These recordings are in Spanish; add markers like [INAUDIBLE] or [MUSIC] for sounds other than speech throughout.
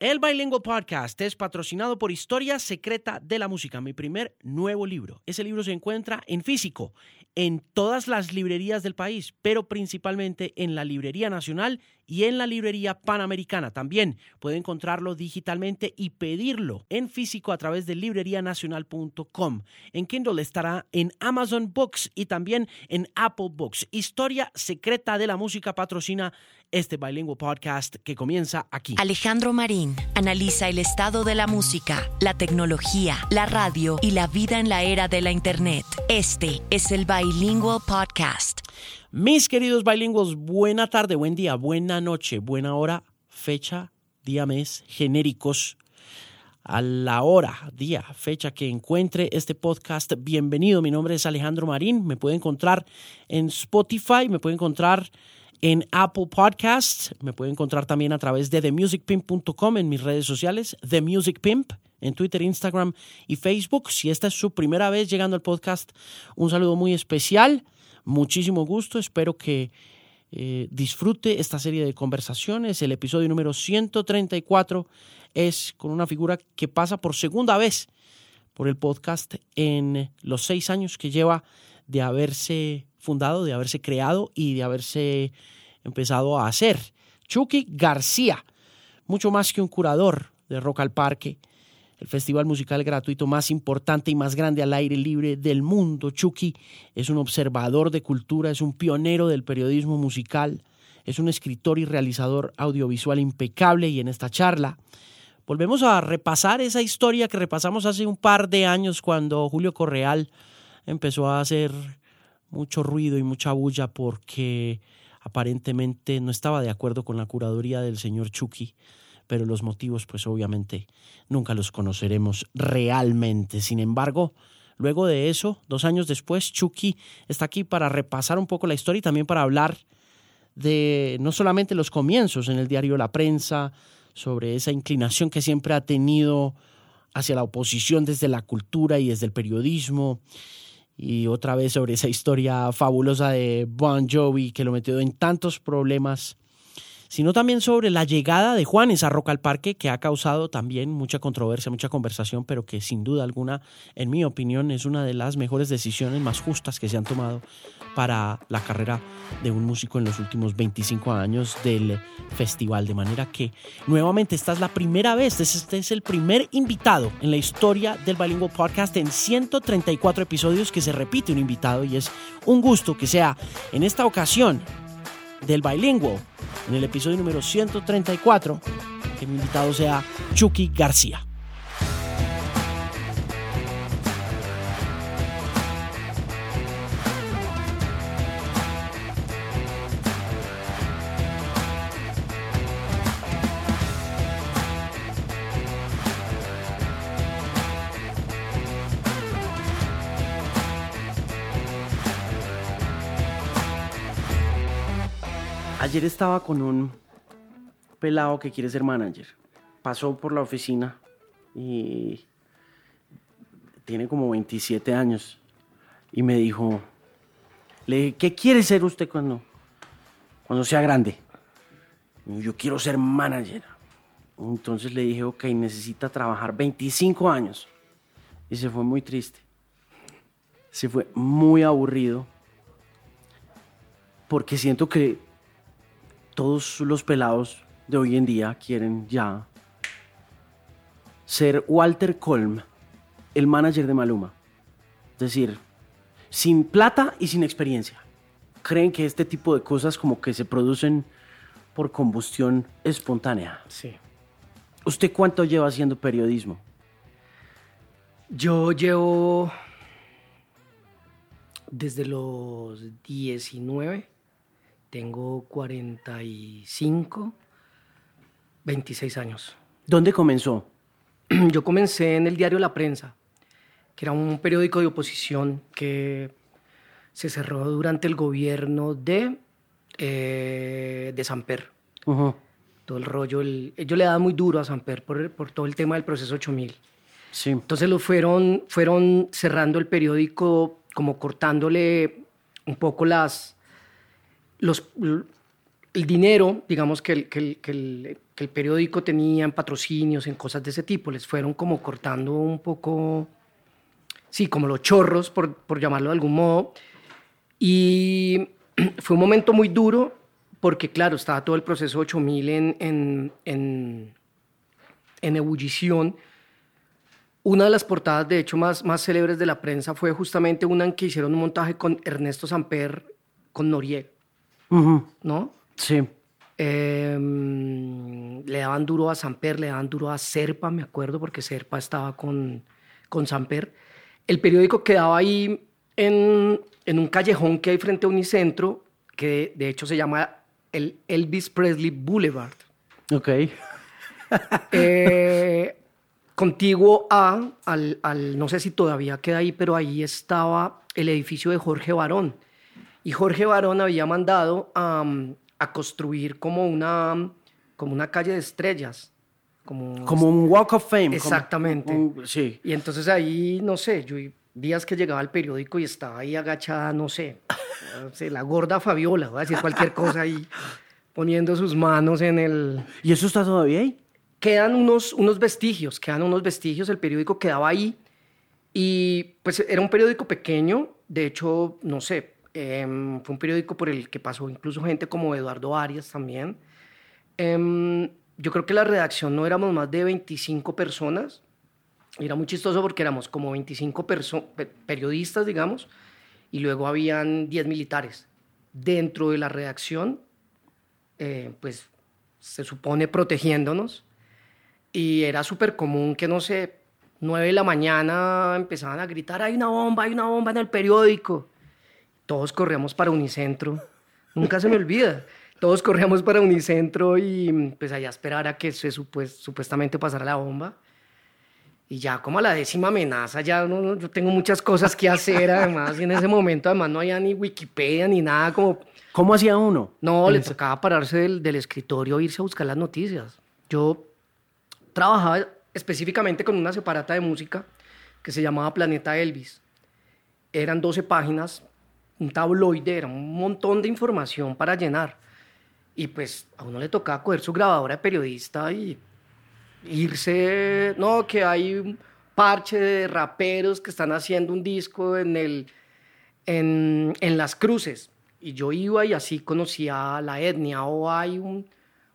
El Bilingual Podcast es patrocinado por Historia Secreta de la Música, mi primer nuevo libro. Ese libro se encuentra en físico en todas las librerías del país, pero principalmente en la Librería Nacional y en la Librería Panamericana. También puede encontrarlo digitalmente y pedirlo en físico a través de librerianacional.com. En Kindle estará en Amazon Books y también en Apple Books. Historia secreta de la música patrocina este bilingüe podcast que comienza aquí. Alejandro Marín analiza el estado de la música, la tecnología, la radio y la vida en la era de la Internet. Este es el Bilingual Podcast. Mis queridos bilingües, buena tarde, buen día, buena noche, buena hora, fecha, día, mes, genéricos. A la hora, día, fecha que encuentre este podcast, bienvenido. Mi nombre es Alejandro Marín. Me puede encontrar en Spotify, me puede encontrar en Apple Podcasts. Me puede encontrar también a través de themusicpimp.com en mis redes sociales, The en Twitter, Instagram y Facebook. Si esta es su primera vez llegando al podcast, un saludo muy especial. Muchísimo gusto. Espero que eh, disfrute esta serie de conversaciones. El episodio número 134 es con una figura que pasa por segunda vez por el podcast en los seis años que lleva de haberse fundado, de haberse creado y de haberse empezado a hacer. Chucky García, mucho más que un curador de Rock al Parque, el festival musical gratuito más importante y más grande al aire libre del mundo. Chucky es un observador de cultura, es un pionero del periodismo musical, es un escritor y realizador audiovisual impecable y en esta charla volvemos a repasar esa historia que repasamos hace un par de años cuando Julio Correal empezó a hacer mucho ruido y mucha bulla porque aparentemente no estaba de acuerdo con la curaduría del señor Chucky, pero los motivos pues obviamente nunca los conoceremos realmente. Sin embargo, luego de eso, dos años después, Chucky está aquí para repasar un poco la historia y también para hablar de no solamente los comienzos en el diario La Prensa, sobre esa inclinación que siempre ha tenido hacia la oposición desde la cultura y desde el periodismo, y otra vez sobre esa historia fabulosa de Bon Jovi que lo metió en tantos problemas, sino también sobre la llegada de Juanes a Rock al Parque que ha causado también mucha controversia, mucha conversación, pero que sin duda alguna, en mi opinión, es una de las mejores decisiones más justas que se han tomado para la carrera de un músico en los últimos 25 años del festival. De manera que nuevamente esta es la primera vez, este es el primer invitado en la historia del Bilingual Podcast en 134 episodios que se repite un invitado y es un gusto que sea en esta ocasión del Bilingual, en el episodio número 134, que mi invitado sea Chucky García. Ayer estaba con un pelado que quiere ser manager. Pasó por la oficina y tiene como 27 años. Y me dijo, le dije, ¿qué quiere ser usted cuando, cuando sea grande? yo quiero ser manager. Entonces le dije, ok, necesita trabajar 25 años. Y se fue muy triste. Se fue muy aburrido. Porque siento que todos los pelados de hoy en día quieren ya ser Walter Colm, el manager de Maluma. Es decir, sin plata y sin experiencia. Creen que este tipo de cosas como que se producen por combustión espontánea. Sí. ¿Usted cuánto lleva haciendo periodismo? Yo llevo desde los 19 tengo 45, 26 años. ¿Dónde comenzó? [CLEARS THROAT] Yo comencé en el diario La Prensa, que era un periódico de oposición que se cerró durante el gobierno de, eh, de Samper. Todo el rollo, el, ellos le daban muy duro a Samper por, por todo el tema del proceso 8000. Sí. Entonces lo fueron, fueron cerrando el periódico, como cortándole un poco las, los, el dinero, digamos, que el, que, el, que, el, que el periódico tenía en patrocinios, en cosas de ese tipo, les fueron como cortando un poco, sí, como los chorros, por, por llamarlo de algún modo. Y [CLEARS THROAT] fue un momento muy duro porque, claro, estaba todo el proceso 8000 en, en, en, en ebullición. Una de las portadas, de hecho, más, más célebres de la prensa fue justamente una en que hicieron un montaje con Ernesto Samper, con ¿no? Sí. Eh, le daban duro a Samper, le daban duro a Serpa, me acuerdo, porque Serpa estaba con, con Samper. El periódico quedaba ahí en, en un callejón que hay frente a Unicentro, que de hecho se llama el Elvis Presley Boulevard. Ok. [LAUGHS] Eh, contiguo a, al, al- no sé si todavía queda ahí, pero ahí estaba el edificio de Jorge Barón. Y Jorge Barón había mandado a, a construir como una, como una calle de estrellas. Como, Como un Walk of Fame. como Exactamente. un- sí. Y entonces ahí, no sé, yo días que llegaba al periódico y estaba ahí agachada, no sé, no sé, la gorda Fabiola, voy a decir cualquier cosa ahí, poniendo sus manos en el, ¿Y eso está todavía ahí? quedan unos, unos vestigios, quedan unos vestigios, el periódico quedaba ahí y pues era un periódico pequeño, de hecho, no sé, em, fue un periódico por el que pasó incluso gente como Eduardo Arias también. Em, yo creo que la redacción no éramos más de 25 personas, era muy chistoso porque éramos como 25 perso- pe- periodistas, digamos, y luego habían 10 militares. Dentro de la redacción, eh, pues se supone protegiéndonos, y era súper común que, no sé, 9 de la mañana empezaban a gritar, hay una bomba, hay una bomba en el periódico. Todos corríamos para Unicentro, nunca se me olvida. Todos corríamos para Unicentro y pues allá esperar a que se supues- supuestamente pasara la bomba. Y ya como a la décima amenaza, ya no, yo tengo muchas cosas que hacer además, y en ese momento además no había ni Wikipedia ni nada como... ¿Cómo hacía uno? No, le tocaba pararse del, del escritorio e irse a buscar las noticias. Yo trabajaba específicamente con una separata de música que se llamaba Planeta Elvis. Eran 12 páginas, un tabloide, era un montón de información para llenar. Y pues a uno le tocaba coger su grabadora de periodista y irse, no, que hay un parche de raperos que están haciendo un disco en, el, en, en Las Cruces. Y yo iba y así conocía la etnia. O hay un-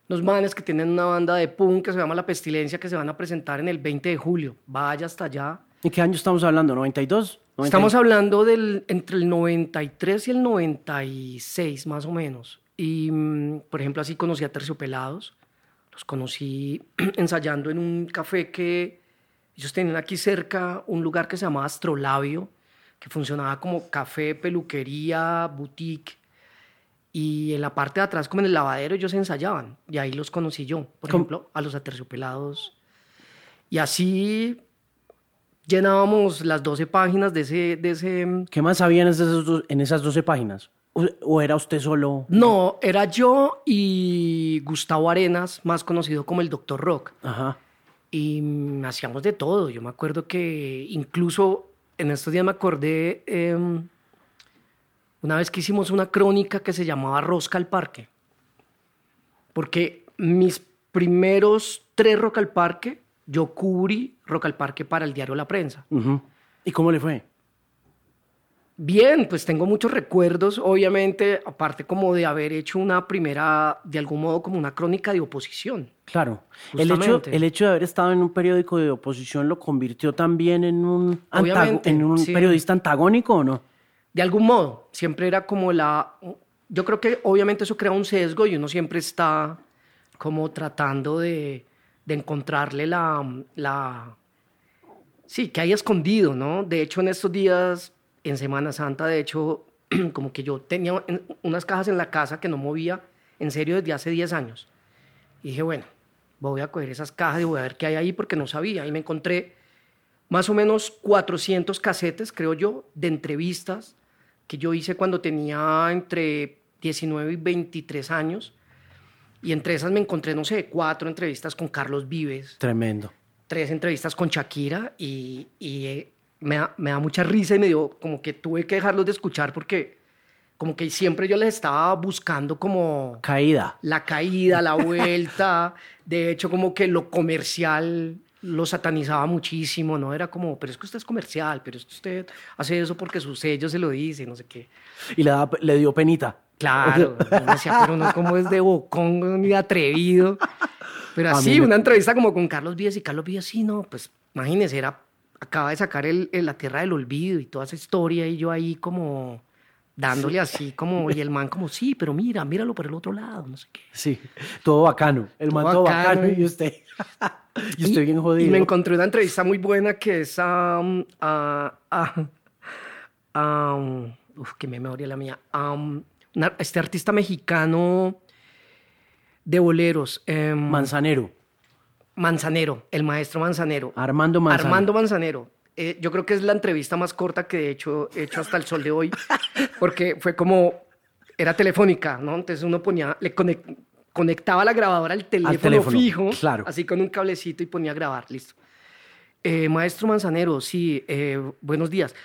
unos manes que tienen una banda de punk que se llama La Pestilencia que se van a presentar en el 20 de julio. Vaya hasta allá. ¿En qué año estamos hablando? ¿92? ¿90? Estamos hablando del, entre el 93 y el 96, más o menos. Y, mm, por ejemplo, así conocí a Terciopelados. Los conocí [CLEARS THROAT] ensayando en un café que ellos tenían aquí cerca, un lugar que se llamaba Astrolabio, que funcionaba como café, peluquería, boutique. Y en la parte de atrás, como en el lavadero, ellos ensayaban. Y ahí los conocí yo, por ¿Cómo? ejemplo, a los aterciopelados. Y así llenábamos las 12 páginas de ese, de ese... ¿Qué más sabían en esas, do- en esas 12 páginas? ¿O, era usted solo? No, era yo y Gustavo Arenas, más conocido como el Doctor Rock. Ajá. Y hacíamos de todo. Yo me acuerdo que incluso en estos días me acordé em, una vez que hicimos una crónica que se llamaba Rosca al Parque. Porque mis primeros tres Rock al Parque, yo cubrí Rock al Parque para el diario La Prensa. ¿Y cómo le fue? Bien, pues tengo muchos recuerdos, obviamente, aparte como de haber hecho una primera, de algún modo, como una crónica de oposición. Claro. El hecho, el hecho de haber estado en un periódico de oposición lo convirtió también en un, antago- Obviamente, en un sí. periodista antagónico o no? De algún modo, siempre era como la... Yo creo que obviamente eso crea un sesgo y uno siempre está como tratando de, de encontrarle la, la... Sí, que hay escondido, ¿no? De hecho, en estos días, en Semana Santa, de hecho, [CLEARS THROAT] como que yo tenía en- unas cajas en la casa que no movía en serio desde hace 10 años. Y dije, bueno, voy a coger esas cajas y voy a ver qué hay ahí porque no sabía. Y me encontré más o menos 400 casetes, creo yo, de entrevistas que yo hice cuando tenía entre 19 y 23 años. Y entre esas me encontré, no sé, cuatro entrevistas con Carlos Vives, Tremendo. tres entrevistas con Shakira y, y, eh, me, da, me da mucha risa y me dio como que tuve que dejarlos de escuchar porque como que siempre yo les estaba buscando como Caída. la caída, la vuelta. [LAUGHS] De hecho, como que lo comercial lo satanizaba muchísimo, ¿no? Era como, pero es que usted es comercial, pero es que usted hace eso porque su sello se lo dice, no sé qué. Y le, da- le dio penita. Claro, [LAUGHS] decía, pero no como es de bocón ni de atrevido. Pero así, me- una entrevista como con Carlos Víez y Carlos Víez, sí, no, pues imagínese, era, acaba de sacar el, el La Tierra del Olvido y toda esa historia y yo ahí como dándole así como, y el man como, sí, pero mira, míralo por el otro lado, no sé qué. Sí, todo bacano. El Todo man todo bacano bacano y- y usted. [LAUGHS] y estoy bien jodido. Y me encontré una entrevista muy buena que es a. um, a- a, [LAUGHS] um, uf, qué memoria la mía. a, um, una- este artista mexicano de boleros. em, Manzanero. Manzanero, el maestro Manzanero. Armando Manzanero. Armando Manzanero. Eh, yo creo que es la entrevista más corta que he hecho, he hecho hasta el sol de hoy, [LAUGHS] porque fue como, era telefónica, ¿no? Entonces uno ponía, le conec- conectaba la grabadora al teléfono, teléfono, fijo, claro. así con un cablecito y ponía a grabar, listo. Eh, maestro Manzanero, sí, eh, buenos días.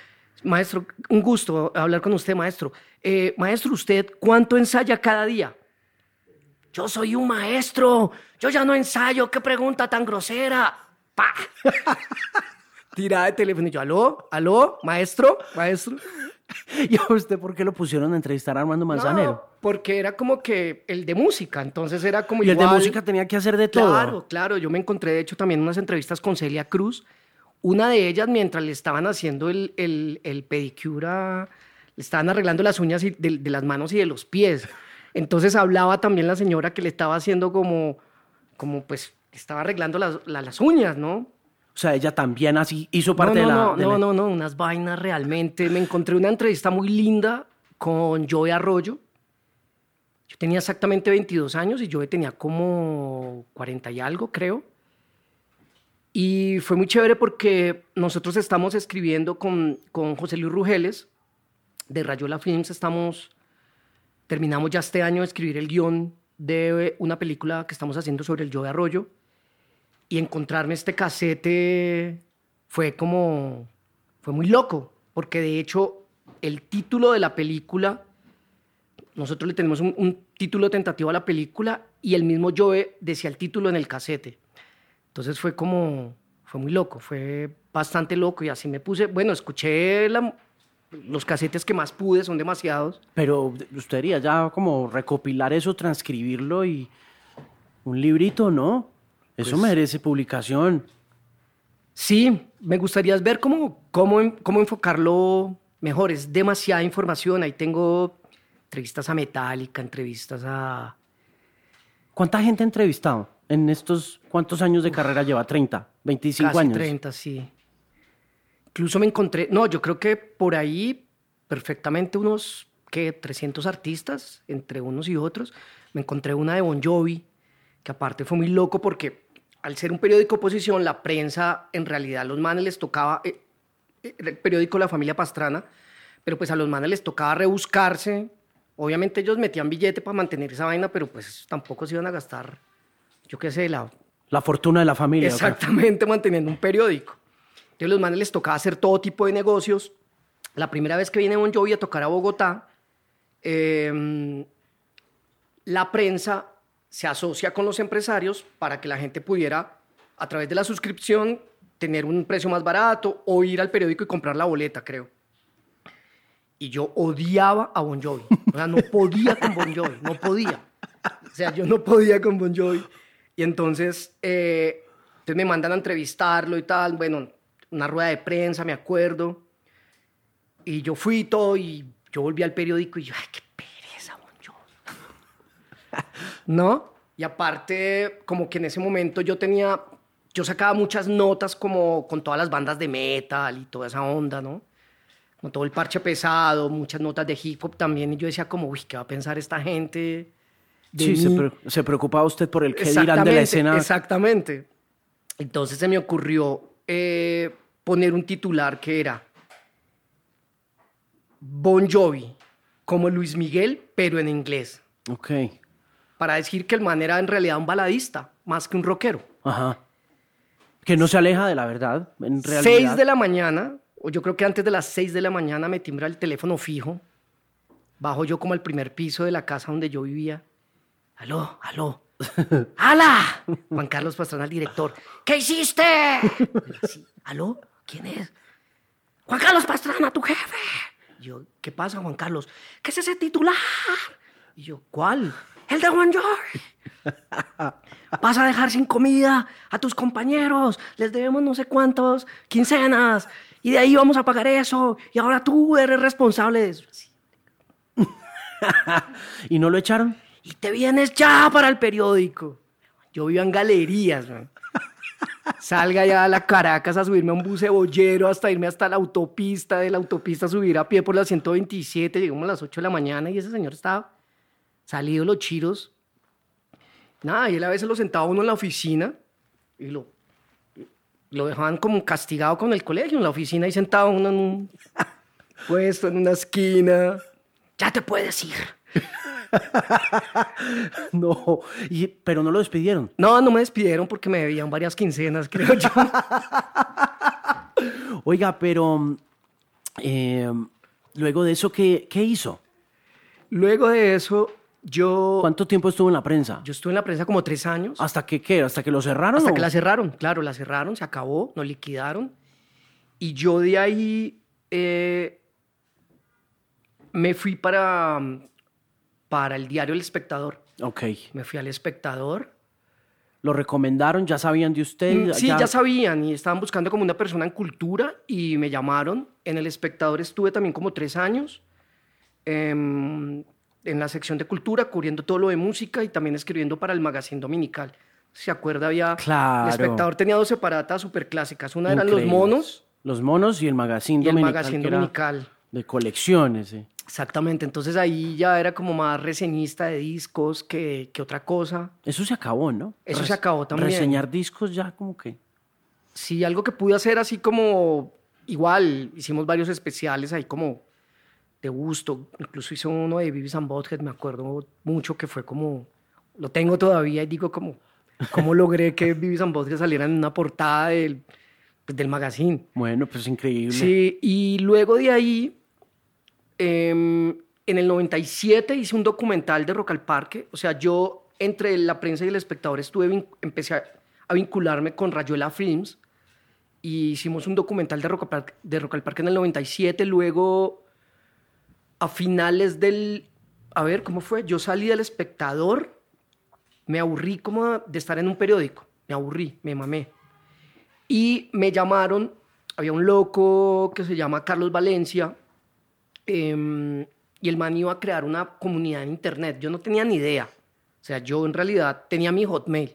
Maestro, un gusto hablar con usted, maestro. Eh, maestro, ¿usted cuánto ensaya cada día? Yo soy un maestro. Yo ya no ensayo. ¿Qué pregunta tan grosera? ¡Pa! [LAUGHS] Tirada de teléfono. Y yo, ¿aló? ¿Aló? ¿Maestro? ¿Maestro? [LAUGHS] ¿Y a usted por qué lo pusieron a entrevistar a Armando Manzanero? No, porque era como que el de música. Entonces era como y el de música tenía que hacer de todo. Claro, claro. Yo me encontré, de hecho, también unas entrevistas con Celia Cruz. Una de ellas, mientras le estaban haciendo el, el, el pedicure, a- le estaban arreglando las uñas y- de, de las manos y de los pies. Entonces hablaba también la señora que le estaba haciendo como, como pues, estaba arreglando las, la- las uñas, ¿no? O sea, ella también así hizo parte no, de la. no, de no, la- no, no, unas vainas realmente. Me encontré una entrevista muy linda con Joe Arroyo. Yo tenía exactamente 22 años y Joe tenía como 40 y algo, creo. Y fue muy chévere porque nosotros estamos escribiendo con, con José Luis Rugeles de Rayola Films. Estamos, terminamos ya este año de escribir el guion de una película que estamos haciendo sobre el Joe Arroyo y encontrarme este casete fue como, fue muy loco, porque de hecho el título de la película, nosotros le tenemos un, un título tentativo a la película y el mismo Joe decía el título en el casete. Entonces fue como, fue muy loco, fue bastante loco y así me puse, bueno, escuché la- los casetes que más pude, son demasiados. Pero usted debería ya como recopilar eso, transcribirlo y. Un librito, ¿no? Eso Pues- merece publicación. Sí, me gustaría ver cómo, cómo, cómo enfocarlo mejor. Es demasiada información. Ahí tengo entrevistas a Metallica, entrevistas a... ¿Cuánta gente ha entrevistado en estos cuántos años de carrera lleva? ¿30? ¿25 casi años? 30, sí. Incluso me encontré... No, yo creo que por ahí perfectamente unos, ¿qué? 300 artistas, entre unos y otros. Me encontré una de Bon Jovi, que aparte fue muy loco porque al ser un periódico oposición, la prensa, en realidad a los manes les tocaba... eh, eh, el periódico La Familia Pastrana, pero pues a los manes les tocaba rebuscarse. Obviamente ellos metían billete para mantener esa vaina, pero pues tampoco se iban a gastar, yo qué sé, la, La fortuna de la familia. Exactamente, [LAUGHS] manteniendo un periódico. Entonces, los manes les tocaba hacer todo tipo de negocios. La primera vez que viene Bon Jovi a tocar a Bogotá, eh, la prensa se asocia con los empresarios para que la gente pudiera, a través de la suscripción, tener un precio más barato o ir al periódico y comprar la boleta, creo. Y yo odiaba a Bon Jovi. O sea, no podía con Bon Jovi, no podía. O sea, yo no podía con Bon Jovi. Y entonces, eh, entonces me mandan a entrevistarlo y tal. Bueno, una rueda de prensa, me acuerdo. Y yo fui todo y yo volví al periódico y yo, ay, qué pereza, Bon. [LAUGHS] ¿No? Y aparte, como que en ese momento yo tenía, yo sacaba muchas notas como con todas las bandas de metal y toda esa onda, ¿no? Con todo el parche pesado, muchas notas de hip hop también. Y yo decía como, uy, ¿qué va a pensar esta gente? Sí, se, mí?" pre- se preocupaba usted por el que dirán de la escena. Exactamente. Entonces se me ocurrió eh, poner un titular que era Bon Jovi, como Luis Miguel, pero en inglés. Ok. Para decir que el man era en realidad un baladista, más que un rockero. Ajá. Que no se aleja de la verdad, en realidad. 6 de la mañana, o yo creo que antes de las 6 de la mañana me timbra el teléfono fijo Bajo yo como al primer piso de la casa donde yo vivía. Aló, aló. [LAUGHS] ¡Hala! Juan Carlos Pastrana, el director. ¿Qué hiciste? ¿Aló? ¿Quién es? Juan Carlos Pastrana, tu jefe. Y yo, ¿qué pasa, Juan Carlos? ¿Qué es ese titular? Y yo, ¿cuál? El de Juan George. [LAUGHS] Vas a dejar sin comida a tus compañeros. Les debemos no sé cuántos quincenas. Y de ahí vamos a pagar eso. Y ahora tú eres responsable de eso. [LAUGHS] ¿Y no lo echaron? Y te vienes ya para el periódico. Yo vivo en galerías, man. [LAUGHS] Salga ya a la Caracas a subirme a un bus cebollero hasta irme hasta la autopista, de la autopista subir a pie por la 127, llegamos a las 8 de la mañana y ese señor estaba salido los chiros. Nada, y él a veces lo sentaba uno en la oficina y lo, lo dejaban como castigado con el colegio en la oficina y sentado uno en un [LAUGHS] puesto en una esquina. Ya te puedes ir. [LAUGHS] [LAUGHS] No, y- pero no lo despidieron. No, no me despidieron porque me debían varias quincenas, creo yo. [LAUGHS] Oiga, pero eh, luego de eso, ¿qué, qué hizo? Luego de eso, yo, ¿Cuánto tiempo estuvo en la prensa? yo estuve en la prensa como tres años. ¿Hasta que qué? ¿Hasta que lo cerraron? Hasta o? que la cerraron, claro, la cerraron, se acabó, nos liquidaron. Y yo de ahí eh, me fui para, para el diario El Espectador. Ok. Me fui al Espectador. ¿Lo recomendaron? ¿Ya sabían de usted? Mm, Sí, ya sabían y estaban buscando como una persona en cultura y me llamaron. En El Espectador estuve también como tres años em, en la sección de cultura, cubriendo todo lo de música y también escribiendo para el Magazine Dominical. ¿Se acuerda? Había, Claro. El Espectador tenía dos separatas súper clásicas. Una eran Los. Monos Los monos y el magazine y el dominical. Magazine que era Dominical. De colecciones, sí. Exactamente, entonces ahí ya era como más reseñista de discos que, que otra cosa. Eso se acabó, ¿no? Eso se acabó también. Reseñar discos ya como que... Sí, algo que pude hacer así como, igual, hicimos varios especiales ahí como de gusto, incluso hice uno de Vivis and Butthead, me acuerdo mucho que fue como, lo tengo todavía y digo como, ¿cómo logré que Vivis and Butthead salieran en una portada del, pues, del magazine? Bueno, pues increíble. Sí, y luego de ahí, em, en el 97 hice un documental de Rock al Parque. O sea, yo entre la prensa y el espectador estuve, empecé a, a vincularme con Rayuela Films y hicimos un documental de Rock, al Parque, de Rock al Parque en el 97. Luego, a finales del... A ver, ¿cómo fue? Yo salí del espectador, me aburrí como de estar en un periódico. Me aburrí, me mamé. Y me llamaron, había un loco que se llama Carlos Valencia, em, y el man iba a crear una comunidad en internet. Yo no tenía ni idea. O sea, yo en realidad tenía mi hotmail.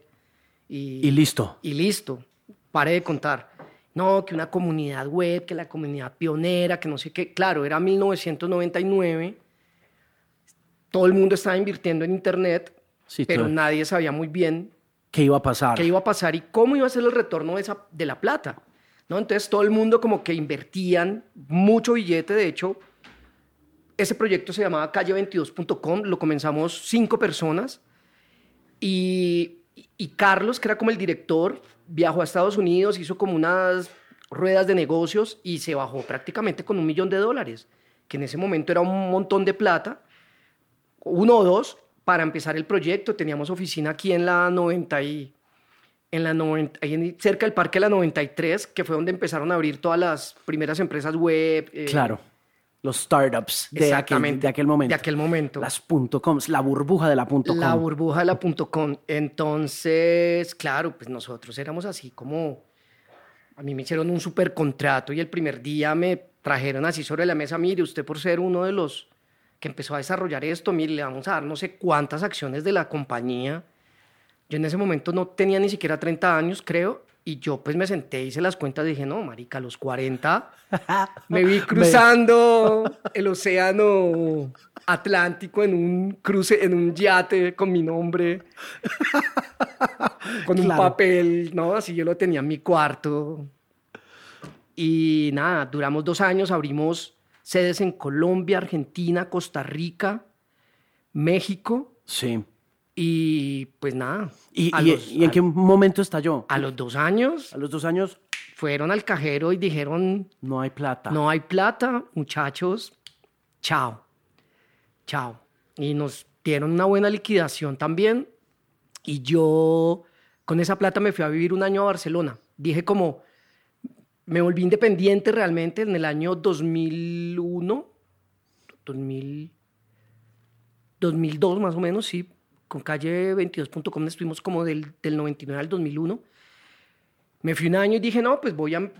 Y listo. Y listo, pare de contar. No, que una comunidad web, que la comunidad pionera, que no sé qué. Claro, era 1999. Todo el mundo estaba invirtiendo en internet, Sí, pero nadie sabía muy bien ¿Qué iba a pasar? qué iba a pasar y cómo iba a ser el retorno de, esa, de la plata. ¿no? Entonces todo el mundo como que invertían mucho billete. De hecho, ese proyecto se llamaba calle22.com, lo comenzamos cinco personas y, Carlos, que era como el director, viajó a Estados Unidos, hizo como unas ruedas de negocios y se bajó prácticamente con un millón de dólares, que en ese momento era un montón de plata, uno o dos, para empezar el proyecto. Teníamos oficina aquí en la 90 y, en la 90, ahí cerca del Parque de la 93, que fue donde empezaron a abrir todas las primeras empresas web. eh, Claro. Los startups de aquel, de aquel momento. de aquel momento. Las .coms, la burbuja de la .com. La burbuja de la .com. Entonces, claro, pues nosotros éramos así como... A mí me hicieron un super contrato y el primer día me trajeron así sobre la mesa, mire, usted por ser uno de los que empezó a desarrollar esto, mire, le vamos a dar no sé cuántas acciones de la compañía. Yo en ese momento no tenía ni siquiera 30 años, creo, y yo pues me senté, hice las cuentas y dije, no, marica, a los 40 [LAUGHS] me vi cruzando el océano Atlántico en un cruce, en un yate con mi nombre, [LAUGHS] con un papel, ¿no? Así yo lo tenía en mi cuarto. Y nada, duramos dos años, abrimos sedes en Colombia, Argentina, Costa Rica, México Sí. Y pues nada. ¿Y, a y- los- y en a- qué momento estalló? a los dos años A los dos años fueron al cajero y dijeron, no hay plata. no hay plata, muchachos, chao. chao. Y nos dieron una buena liquidación también. Y yo con esa plata me fui a vivir un año a Barcelona. Dije como, me volví independiente realmente en el año 2001, 2000, 2002 más o menos, sí. Con calle 22.com estuvimos como del, del 99 al 2001. Me fui un año y dije, no, pues voy a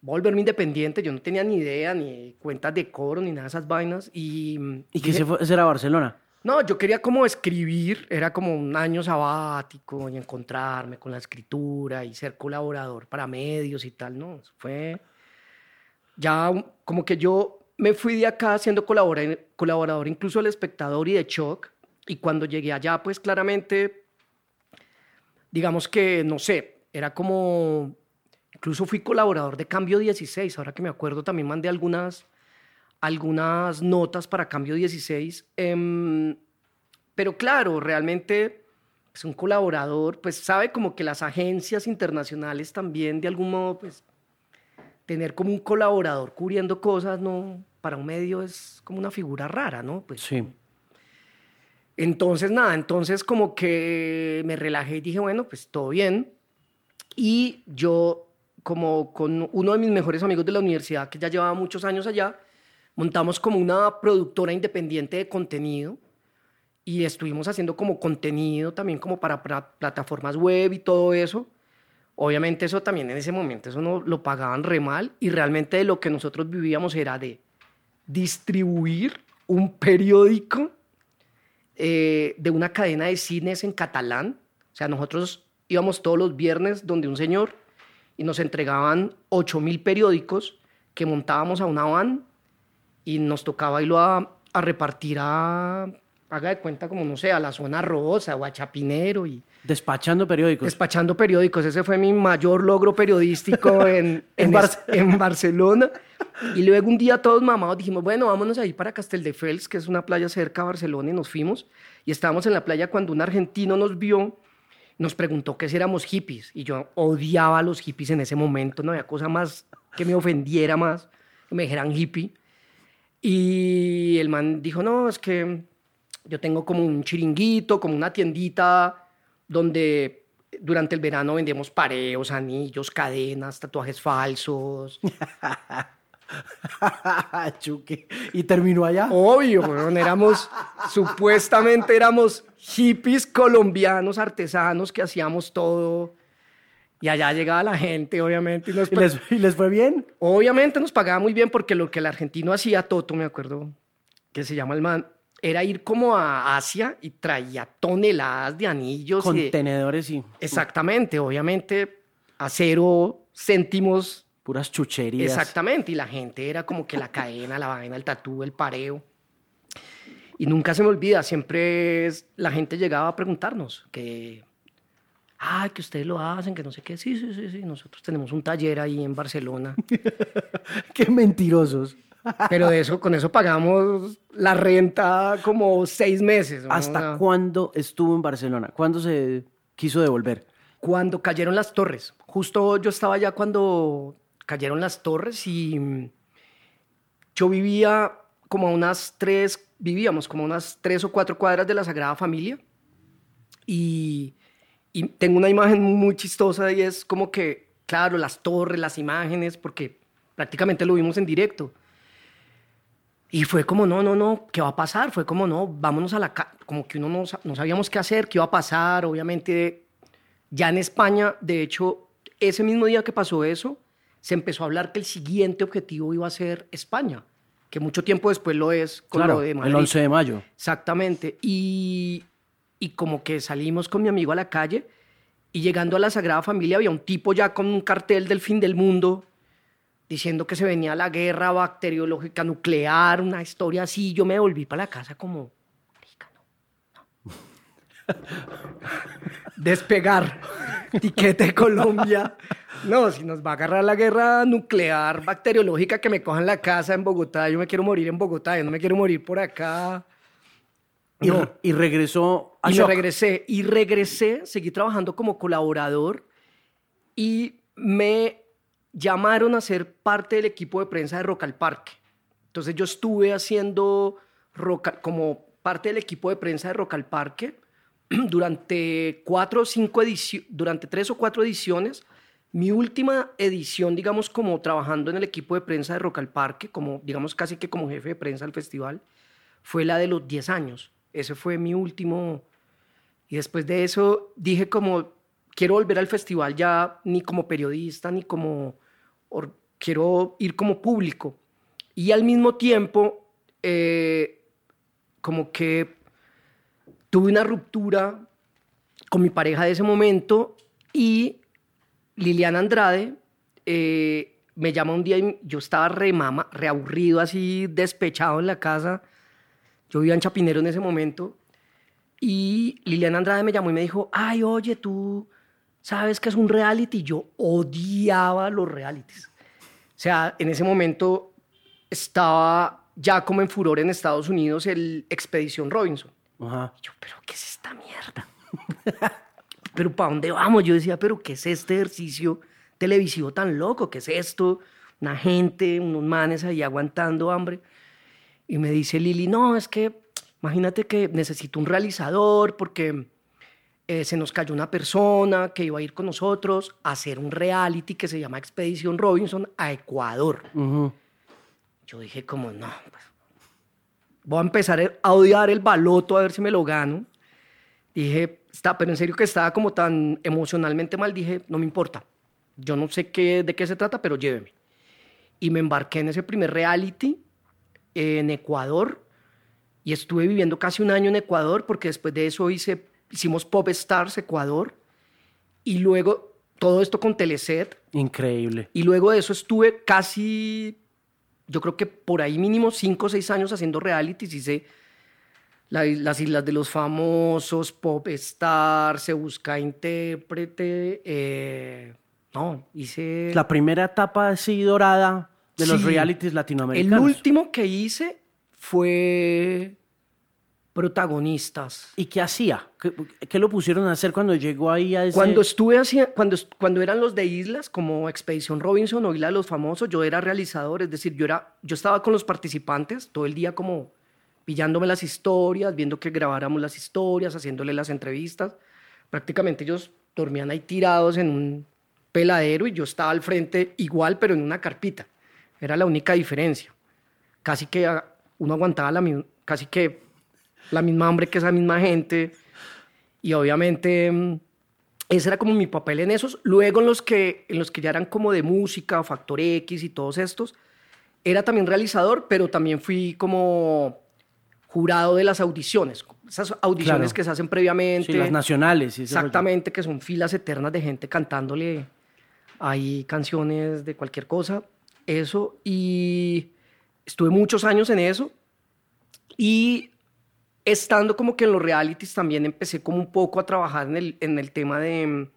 volverme independiente. Yo no tenía ni idea, ni cuentas de coro, ni nada de esas vainas. ¿Y, ¿Y qué se fue? ¿Ese era Barcelona? No, yo quería como escribir, era como un año sabático y encontrarme con la escritura y ser colaborador para medios y tal, ¿no? Fue ya como que yo me fui de acá siendo colaborador, colaborador incluso del espectador y de Choc, y cuando llegué allá, pues claramente, digamos que, no sé, era como, incluso fui colaborador de Cambio 16, ahora que me acuerdo también mandé algunas algunas notas para Cambio 16. Em, pero claro, realmente es un colaborador, pues sabe como que las agencias internacionales también de algún modo, pues tener como un colaborador cubriendo cosas, no, para un medio es como una figura rara, ¿no? Pues, sí. Entonces, nada, entonces como que me relajé y dije, bueno, pues todo bien. Y yo, como con uno de mis mejores amigos de la universidad, que ya llevaba muchos años allá, montamos como una productora independiente de contenido y estuvimos haciendo como contenido también como para, plataformas web y todo eso. Obviamente eso también en ese momento, eso no lo pagaban re mal y realmente lo que nosotros vivíamos era de distribuir un periódico eh, de una cadena de cines en catalán. O sea, nosotros íbamos todos los viernes donde un señor y nos entregaban 8 mil periódicos que montábamos a una van y nos tocaba irlo a, a repartir a, haga de cuenta como, no sé, a la zona rosa o a Chapinero y... Despachando periódicos. Despachando periódicos. Ese fue mi mayor logro periodístico [LAUGHS] en, en, en, Barcelona. Y luego un día todos mamados dijimos, bueno, vámonos ahí para Casteldefels, que es una playa cerca de Barcelona, y nos fuimos. Y estábamos en la playa cuando un argentino nos vio, nos preguntó que si éramos hippies. Y yo odiaba a los hippies en ese momento, no había cosa más que me ofendiera más, que me dijeran hippie. Y el man dijo, no, es que yo tengo como un chiringuito, como una tiendita donde durante el verano vendemos pareos, anillos, cadenas, tatuajes falsos. [LAUGHS] Chuque. ¿Y terminó allá? Obvio, éramos, supuestamente éramos hippies colombianos, artesanos que hacíamos todo y allá llegaba la gente, obviamente. Y, les, fue bien? Obviamente nos pagaba muy bien porque lo que el argentino hacía, Toto, me acuerdo, que se llama el man, era ir como a Asia y traía toneladas de anillos. Contenedores y... Exactamente, obviamente acero, céntimos. Puras chucherías. Exactamente, y la gente era como que la cadena, la vaina, el tatú, el pareo. Y nunca se me olvida, siempre la gente llegaba a preguntarnos que ay, que ustedes lo hacen, que no sé qué. Sí, sí, sí, sí. Nosotros tenemos un taller ahí en Barcelona. [LAUGHS] qué mentirosos. Pero de eso, con eso pagamos la renta como seis meses. ¿Hasta cuándo estuvo en Barcelona? ¿Cuándo se quiso devolver? Cuando cayeron las torres. Justo yo estaba allá cuando cayeron las torres y yo vivía como a unas tres, vivíamos como a unas tres o cuatro cuadras de la Sagrada Familia. Y y tengo una imagen muy chistosa y es como que, claro, las torres, las imágenes, porque prácticamente lo vimos en directo. Y fue como, no, no, no, ¿qué va a pasar? Fue como, no, vámonos a la casa, como que uno no, no sabíamos qué hacer, qué iba a pasar. Obviamente, ya en España, de hecho, ese mismo día que pasó eso, se empezó a hablar que el siguiente objetivo iba a ser España, que mucho tiempo después lo es con claro, lo de El 11 de mayo. Exactamente. Y y como que salimos con mi amigo a la calle y llegando a la Sagrada Familia había un tipo ya con un cartel del fin del mundo diciendo que se venía la guerra bacteriológica nuclear, una historia así. Yo me volví para la casa como, no, [LAUGHS] Despegar, tiquete Colombia. No, si nos va a agarrar la guerra nuclear bacteriológica que me cojan la casa en Bogotá, yo me quiero morir en Bogotá, yo no me quiero morir por acá. Y, regresó a Y regresé. Y regresé, seguí trabajando como colaborador y me llamaron a ser parte del equipo de prensa de Rock al Parque. Entonces yo estuve haciendo como parte del equipo de prensa de Rock al Parque [CLEARS THROAT] durante cuatro o cinco durante tres o cuatro ediciones. Mi última edición, digamos, como trabajando en el equipo de prensa de Rock al Parque, como, digamos, casi que como jefe de prensa del festival, fue la de los 10 años. Ese fue mi último. Y después de eso dije como, quiero volver al festival ya ni como periodista, ni como, quiero ir como público. Y al mismo tiempo, eh, como que tuve una ruptura con mi pareja de ese momento y Liliana Andrade eh, me llama un día y yo estaba re mama, reaburrido, así despechado en la casa. Yo vivía en Chapinero en ese momento. Y Liliana Andrade me llamó y me dijo, ay, oye, tú sabes que es un reality. Yo odiaba los realities. O sea, en ese momento estaba ya como en furor en Estados Unidos el Expedición Robinson. Ajá. yo, pero ¿qué es esta mierda? [LAUGHS] pero ¿para dónde vamos? Yo decía, pero ¿qué es este ejercicio televisivo tan loco? ¿Qué es esto? Una gente, unos manes ahí aguantando hambre. Y me dice Lili, no, es que imagínate que necesito un realizador porque eh, se nos cayó una persona que iba a ir con nosotros a hacer un reality que se llama Expedición Robinson a Ecuador. Yo dije como, no, pues, voy a empezar a odiar el baloto a ver si me lo gano. Dije, está, pero en serio que estaba como tan emocionalmente mal, dije, no me importa. Yo no sé qué, de qué se trata, pero lléveme. Y me embarqué en ese primer reality en Ecuador y estuve viviendo casi un año en Ecuador porque después de eso hice, hicimos Pop Stars Ecuador y luego todo esto con Teleset. Increíble. Y luego de eso estuve casi, yo creo que por ahí mínimo cinco o seis años haciendo realities. Hice las Islas de los Famosos, Pop Star, Se Busca Intérprete. Eh, no, hice... La primera etapa así dorada de los realities latinoamericanos. El último que hice fue protagonistas. ¿Y qué hacía? ¿Qué, lo pusieron a hacer cuando llegó ahí a ese... Cuando estuve haciendo, cuando, cuando eran los de islas, como Expedición Robinson o Isla de los Famosos, yo era realizador, es decir, yo, era, yo estaba con los participantes todo el día como pillándome las historias, viendo que grabáramos las historias, haciéndole las entrevistas. Prácticamente ellos dormían ahí tirados en un peladero y yo estaba al frente igual, pero en una carpita. Era la única diferencia. Casi que uno aguantaba la, casi que la misma hambre que esa misma gente. Y obviamente mm, ese era como mi papel en esos. Luego en los que, en los que ya eran como de música, Factor X y todos estos, era también realizador, pero también fui como jurado de las audiciones. Esas audiciones que se hacen previamente. Sí, las nacionales. exactamente, que son filas eternas de gente cantándole ahí canciones de cualquier cosa eso y estuve muchos años en eso y estando como que en los realities también empecé como un poco a trabajar en el, en el tema de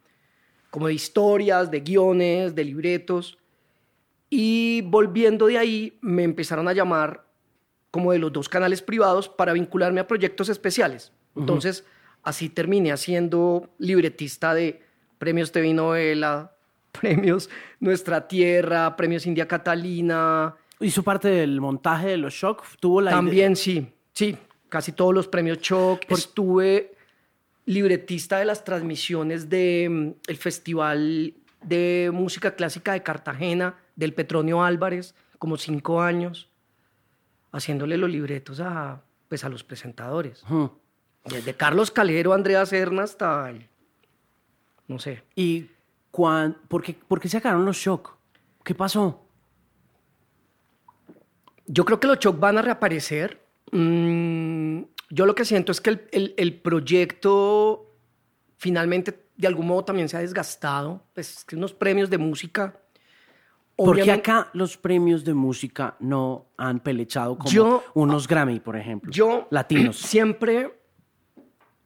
como de historias, de guiones, de libretos y volviendo de ahí me empezaron a llamar como de los dos canales privados para vincularme a proyectos especiales. Entonces, así terminé siendo libretista de premios TV novela, [LAUGHS] premios Nuestra Tierra, premios India Catalina. ¿Hizo parte del montaje de los Shock? ¿Tuvo la También sí, sí, casi todos los premios Shock. Estuve libretista de las transmisiones del mm, el Festival de Música Clásica de Cartagena, del Petronio Álvarez, como cinco años, haciéndole los libretos a, pues, a los presentadores. Desde Carlos Calero, Andrea Serna hasta no sé. ¿Y ¿por, qué, ¿Por qué se acabaron los shock? ¿Qué pasó? Yo creo que los shock van a reaparecer. Mm, yo lo que siento es que el, proyecto finalmente de algún modo también se ha desgastado. Pues que unos premios de música. Porque acá los premios de música no han pelechado como unos Grammy, por ejemplo. Yo latinos. Siempre,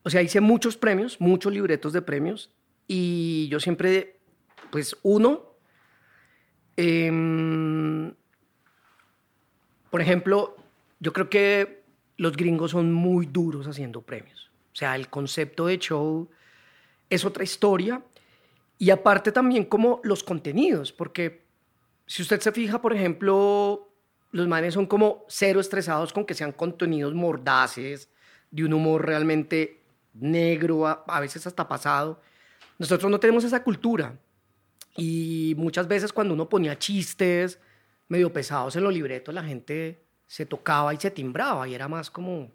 o sea, hice muchos premios, muchos libretos de premios, y yo siempre pues uno, em, por ejemplo, yo creo que los gringos son muy duros haciendo premios. O sea, el concepto de show es otra historia. Y aparte también como los contenidos, porque si usted se fija, por ejemplo, los manes son como cero estresados con que sean contenidos mordaces, de un humor realmente negro, a, a veces hasta pasado. Nosotros no tenemos esa cultura. Y muchas veces cuando uno ponía chistes medio pesados en los libretos, la gente se tocaba y se timbraba y era más como,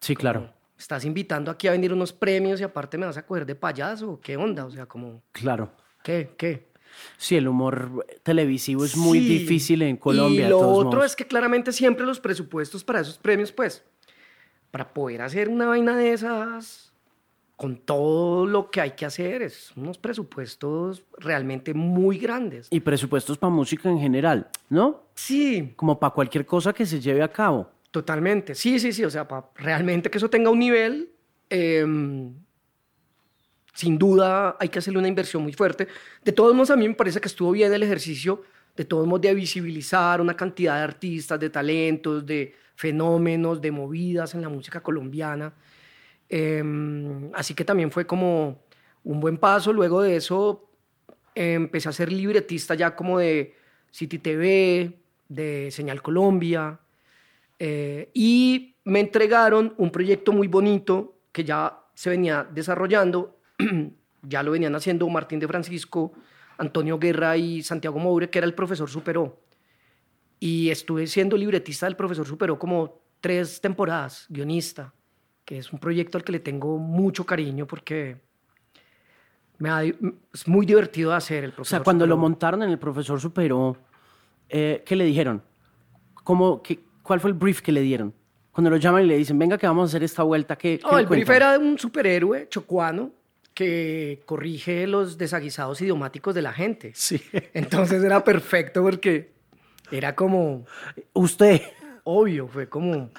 Sí, claro. estás invitando aquí a venir unos premios y aparte me vas a coger de payaso, ¿qué onda? O sea, como, Claro. ¿qué? ¿Qué? Sí, el humor televisivo es muy Sí. difícil en Colombia. Y de lo todos otro modos. es que claramente siempre los presupuestos para esos premios, pues, para poder hacer una vaina de esas, con todo lo que hay que hacer, es unos presupuestos realmente muy grandes. Y presupuestos para música en general, ¿no? Sí, Como para cualquier cosa que se lleve a cabo. totalmente. Sí, sí, sí. O sea, para realmente que eso tenga un nivel, em, sin duda hay que hacerle una inversión muy fuerte. De todos modos, a mí me parece que estuvo bien el ejercicio, de todos modos, de visibilizar una cantidad de artistas, de talentos, de fenómenos, de movidas en la música colombiana. Em, así que también fue como un buen paso. Luego de eso, eh, empecé a ser libretista ya como de City TV, de Señal Colombia. eh, y me entregaron un proyecto muy bonito que ya se venía desarrollando. [CLEARS THROAT] ya lo venían haciendo Martín de Francisco, Antonio Guerra y Santiago Moure, que era el profesor Superó. Y estuve siendo libretista del profesor Superó como tres temporadas, guionista, que es un proyecto al que le tengo mucho cariño porque me ha- es muy divertido de hacer el O profesor sea, cuando lo montaron en el profesor superó, eh, ¿qué le dijeron? ¿Cómo, qué- ¿Cuál fue el brief que le dieron? Cuando lo llaman y le dicen, venga que vamos a hacer esta vuelta, ¿qué, le el brief era de un superhéroe chocuano que corrige los desaguisados idiomáticos de la gente. Sí. Entonces era perfecto porque era como Usted, obvio, fue como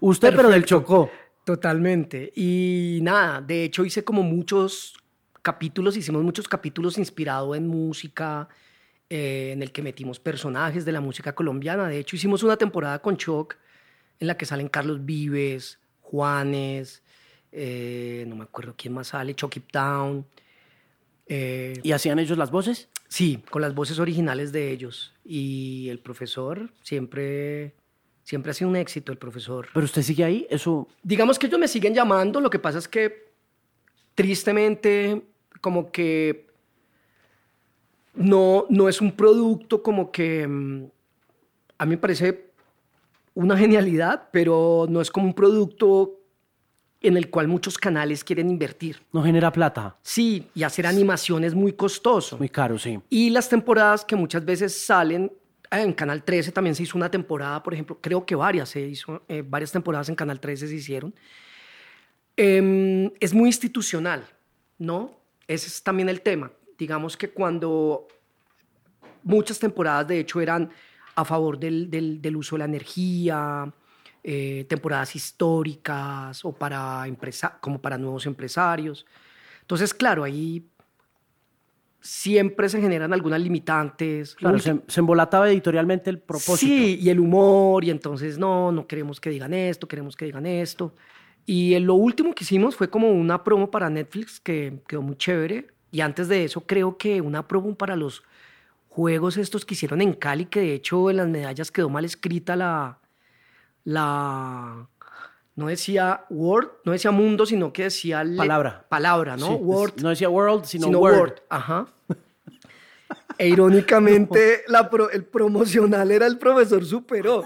usted pero del. Chocó. Totalmente. Y nada, de hecho hice como muchos capítulos, hicimos muchos capítulos inspirados en música, eh, en el que metimos personajes de la música colombiana. De hecho hicimos una temporada con Choc en la que salen Carlos Vives, Juanes, eh, no me acuerdo quién más sale, Chucky Town. Eh, ¿Y hacían ellos las voces? Sí, con las voces originales de ellos. Y el profesor siempre, siempre ha sido un éxito, el profesor. Pero usted sigue ahí, eso... Digamos que ellos me siguen llamando, lo que pasa es que tristemente como que no, no es un producto como que mm, a mí me parece una genialidad, pero no es como un producto en el cual muchos canales quieren invertir. No genera plata. Sí, y hacer animación es muy costoso. Muy caro, sí. Y las temporadas que muchas veces salen, en Canal 13 también se hizo una temporada, por ejemplo, creo que varias, se hizo, eh, varias temporadas en Canal 13 se hicieron. Em, es muy institucional, ¿no? Ese es también el tema. Digamos que cuando muchas temporadas, de hecho, eran a favor del, del- del uso de la energía, eh, temporadas históricas o para empresa como para nuevos empresarios. Entonces, claro, ahí siempre se generan algunas limitantes. Claro, se, se embolataba editorialmente el propósito. Sí, y el humor, y entonces no, no queremos que digan esto, queremos que digan esto. Y en lo último que hicimos fue como una promo para Netflix que quedó muy chévere. Y antes de eso creo que una promo para los juegos estos que hicieron en Cali, que de hecho en las medallas quedó mal escrita la... la no decía Word, no decía mundo, sino que decía... Palabra. Palabra, ¿no? Sí, Word No decía world, sino, sino word. Word. Ajá. E irónicamente, [LAUGHS] la pro- el promocional era el profesor Superó.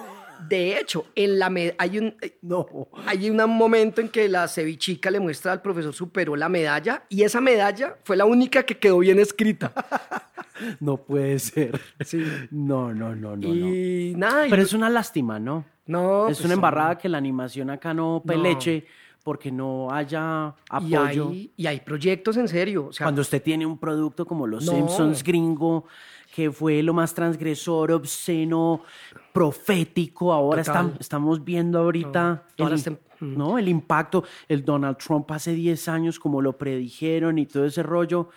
De hecho, en la hay un eh, No. hay un momento en que la cevichica le muestra al profesor Superó la medalla y esa medalla fue la única que quedó bien escrita. [LAUGHS] No puede ser. Sí. No, no, no, no, no. y nada. y- Pero es una lástima, ¿no? No, es pues, una embarrada que la animación acá no No. peleche porque no haya Y apoyo. hay, y hay proyectos en serio. O sea, Cuando usted tiene un producto como Los No. Simpsons gringo, que fue lo más transgresor, obsceno, profético, ahora estamos viendo ahorita No, el, mm. ¿no? el impacto, el Donald Trump hace 10 años, como lo predijeron y todo ese rollo.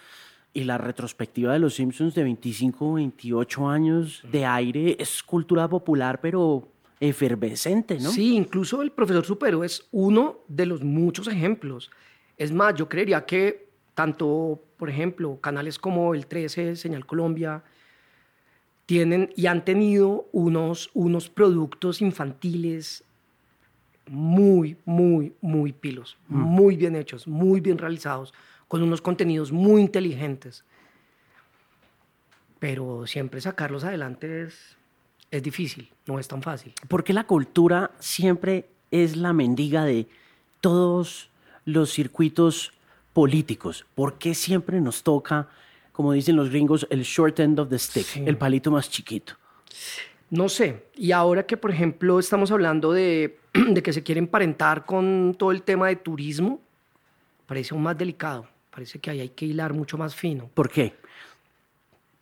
Y la retrospectiva de Los Simpsons de 25, 28 años de aire es cultura popular, pero efervescente, ¿no? Sí, incluso el profesor Supero es uno de los muchos ejemplos. Es más, yo creería que tanto, por ejemplo, canales como el 13, Señal Colombia, tienen y han tenido unos, unos productos infantiles muy, muy, muy pilos, muy bien hechos, muy bien realizados, con unos contenidos muy inteligentes. Pero siempre sacarlos adelante es, es difícil, no es tan fácil. ¿Por qué la cultura siempre es la mendiga de todos los circuitos políticos? ¿Por qué siempre nos toca, como dicen los gringos, el short end of the stick, Sí. el palito más chiquito? No sé. Y ahora que, por ejemplo, estamos hablando de, [CLEARS THROAT] de que se quiere emparentar con todo el tema de turismo, parece aún más delicado. Parece que ahí hay que hilar mucho más fino. ¿Por qué?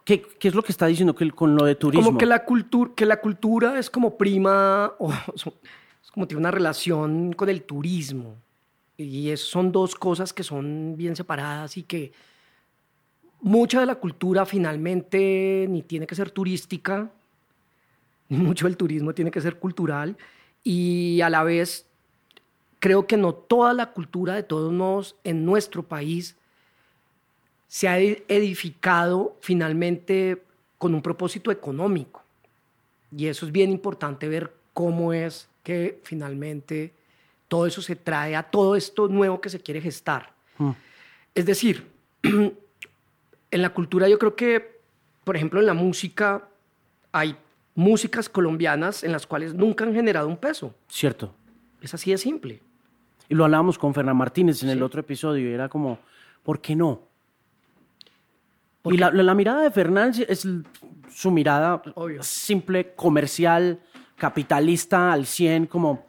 ¿Qué, qué es lo que está diciendo que con lo de turismo? Como que la, cultura, que la cultura es como prima, o es como tiene una relación con el turismo. Y es- son dos cosas que son bien separadas y que mucha de la cultura finalmente ni tiene que ser turística, [LAUGHS] ni mucho del turismo tiene que ser cultural. Y a la vez creo que no toda la cultura de todos modos en nuestro país se ha ed- edificado finalmente con un propósito económico. Y eso es bien importante ver cómo es que finalmente todo eso se trae a todo esto nuevo que se quiere gestar. Mm. Es decir, [CLEARS THROAT] en la cultura yo creo que, por ejemplo, en la música hay músicas colombianas en las cuales nunca han generado un peso. Cierto. Es así de simple. Y lo hablábamos con Fernán Martínez en el otro episodio y era como, ¿por qué no? ¿Por y la, la- la mirada de Fernán es su mirada Obvio. simple, comercial, capitalista al 100, como,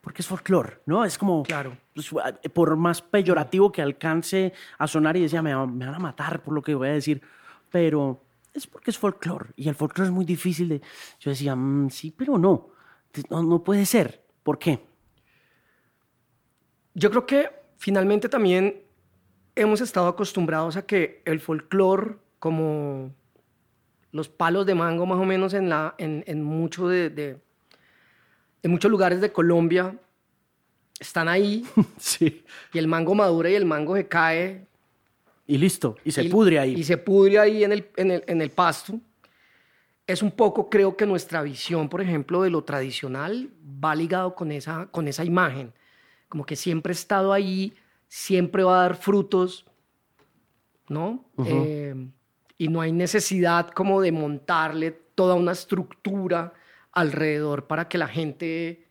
porque es folclore, ¿no? Es como, Claro. pues, por más peyorativo que alcance a sonar y decía, me, me van a matar por lo que voy a decir, pero es porque es folclore y el folclore es muy difícil de... Yo decía, "Mm, sí, pero no. no, no puede ser. ¿Por qué? Yo creo que finalmente también hemos estado acostumbrados a que el folclore, como los palos de mango más o menos en, la, en, en mucho de, de- en muchos lugares de Colombia, están ahí [LAUGHS] Sí. y el mango madura y el mango se cae. Y listo, y se y- pudre ahí. Y se pudre ahí en el, en el, en el pasto. Es un poco, creo que nuestra visión, por ejemplo, de lo tradicional va ligado con esa, con esa imagen. Como que siempre ha estado ahí, siempre va a dar frutos, ¿no? Eh, y no hay necesidad como de montarle toda una estructura alrededor para que la gente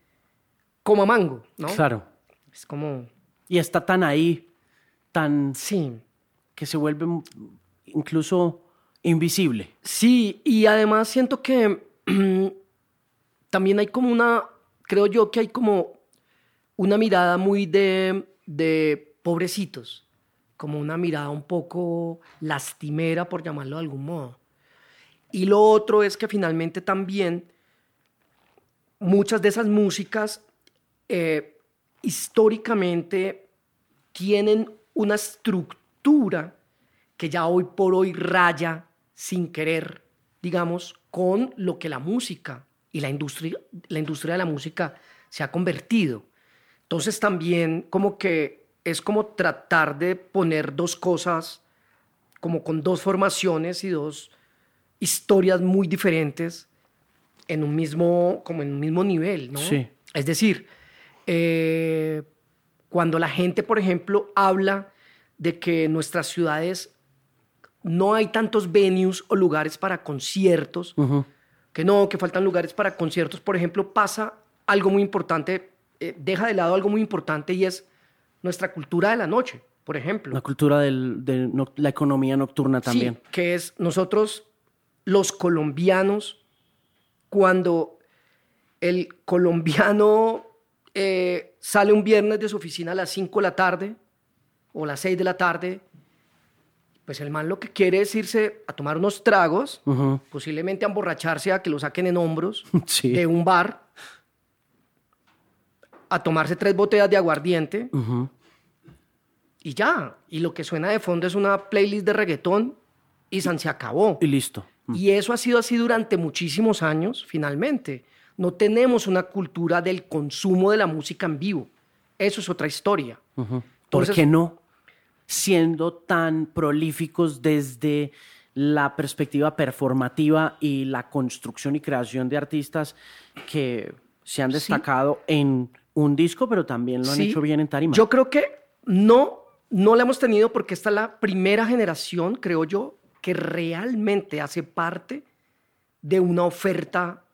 coma mango, ¿no? Claro. Es como, Y está tan ahí, tan sí, que se vuelve incluso invisible. Sí, y además siento que [CLEARS THROAT] también hay como una, creo yo que hay como una mirada muy de, de pobrecitos, como una mirada un poco lastimera, por llamarlo de algún modo. Y lo otro es que finalmente también muchas de esas músicas eh, históricamente tienen una estructura que ya hoy por hoy raya sin querer, digamos, con lo que la música y la industria, la industria de la música se ha convertido. Entonces también como que es como tratar de poner dos cosas, como con dos formaciones y dos historias muy diferentes en un mismo, como en un mismo nivel, ¿no? Sí. Es decir, eh, cuando la gente, por ejemplo, habla de que en nuestras ciudades no hay tantos venues o lugares para conciertos, que no, que faltan lugares para conciertos, por ejemplo, pasa algo muy importante, eh, deja de lado algo muy importante y es nuestra cultura de la noche, por ejemplo. La cultura del- de no- la economía nocturna también. Sí, que es nosotros, los colombianos, cuando el colombiano eh, sale un viernes de su oficina a las 5 de la tarde o las 6 de la tarde, pues el man lo que quiere es irse a tomar unos tragos, posiblemente a emborracharse, a que lo saquen en hombros [LAUGHS] Sí. de un bar, a tomarse tres botellas de aguardiente y ya. Y lo que suena de fondo es una playlist de reggaetón y San se acabó. Y listo. Y eso ha sido así durante muchísimos años, finalmente. No tenemos una cultura del consumo de la música en vivo. Eso es otra historia. ¿Por Entonces- qué no? Siendo tan prolíficos desde la perspectiva performativa y la construcción y creación de artistas que se han destacado en un disco, pero también lo han hecho bien en tarima. Yo creo que no, no la hemos tenido porque esta es la primera generación, creo yo, que realmente hace parte de una oferta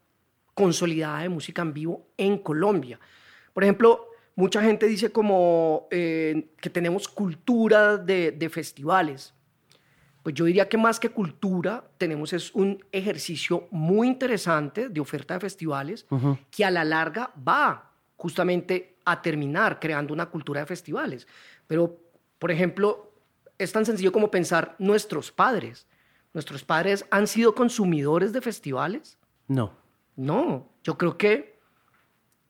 consolidada de música en vivo en Colombia. Por ejemplo, mucha gente dice como eh, que tenemos cultura de, festivales. Pues yo diría que más que cultura, tenemos es un ejercicio muy interesante de oferta de festivales que a la larga va justamente a terminar creando una cultura de festivales. Pero, por ejemplo, es tan sencillo como pensar nuestros padres. ¿Nuestros padres han sido consumidores de festivales? No. No, yo creo que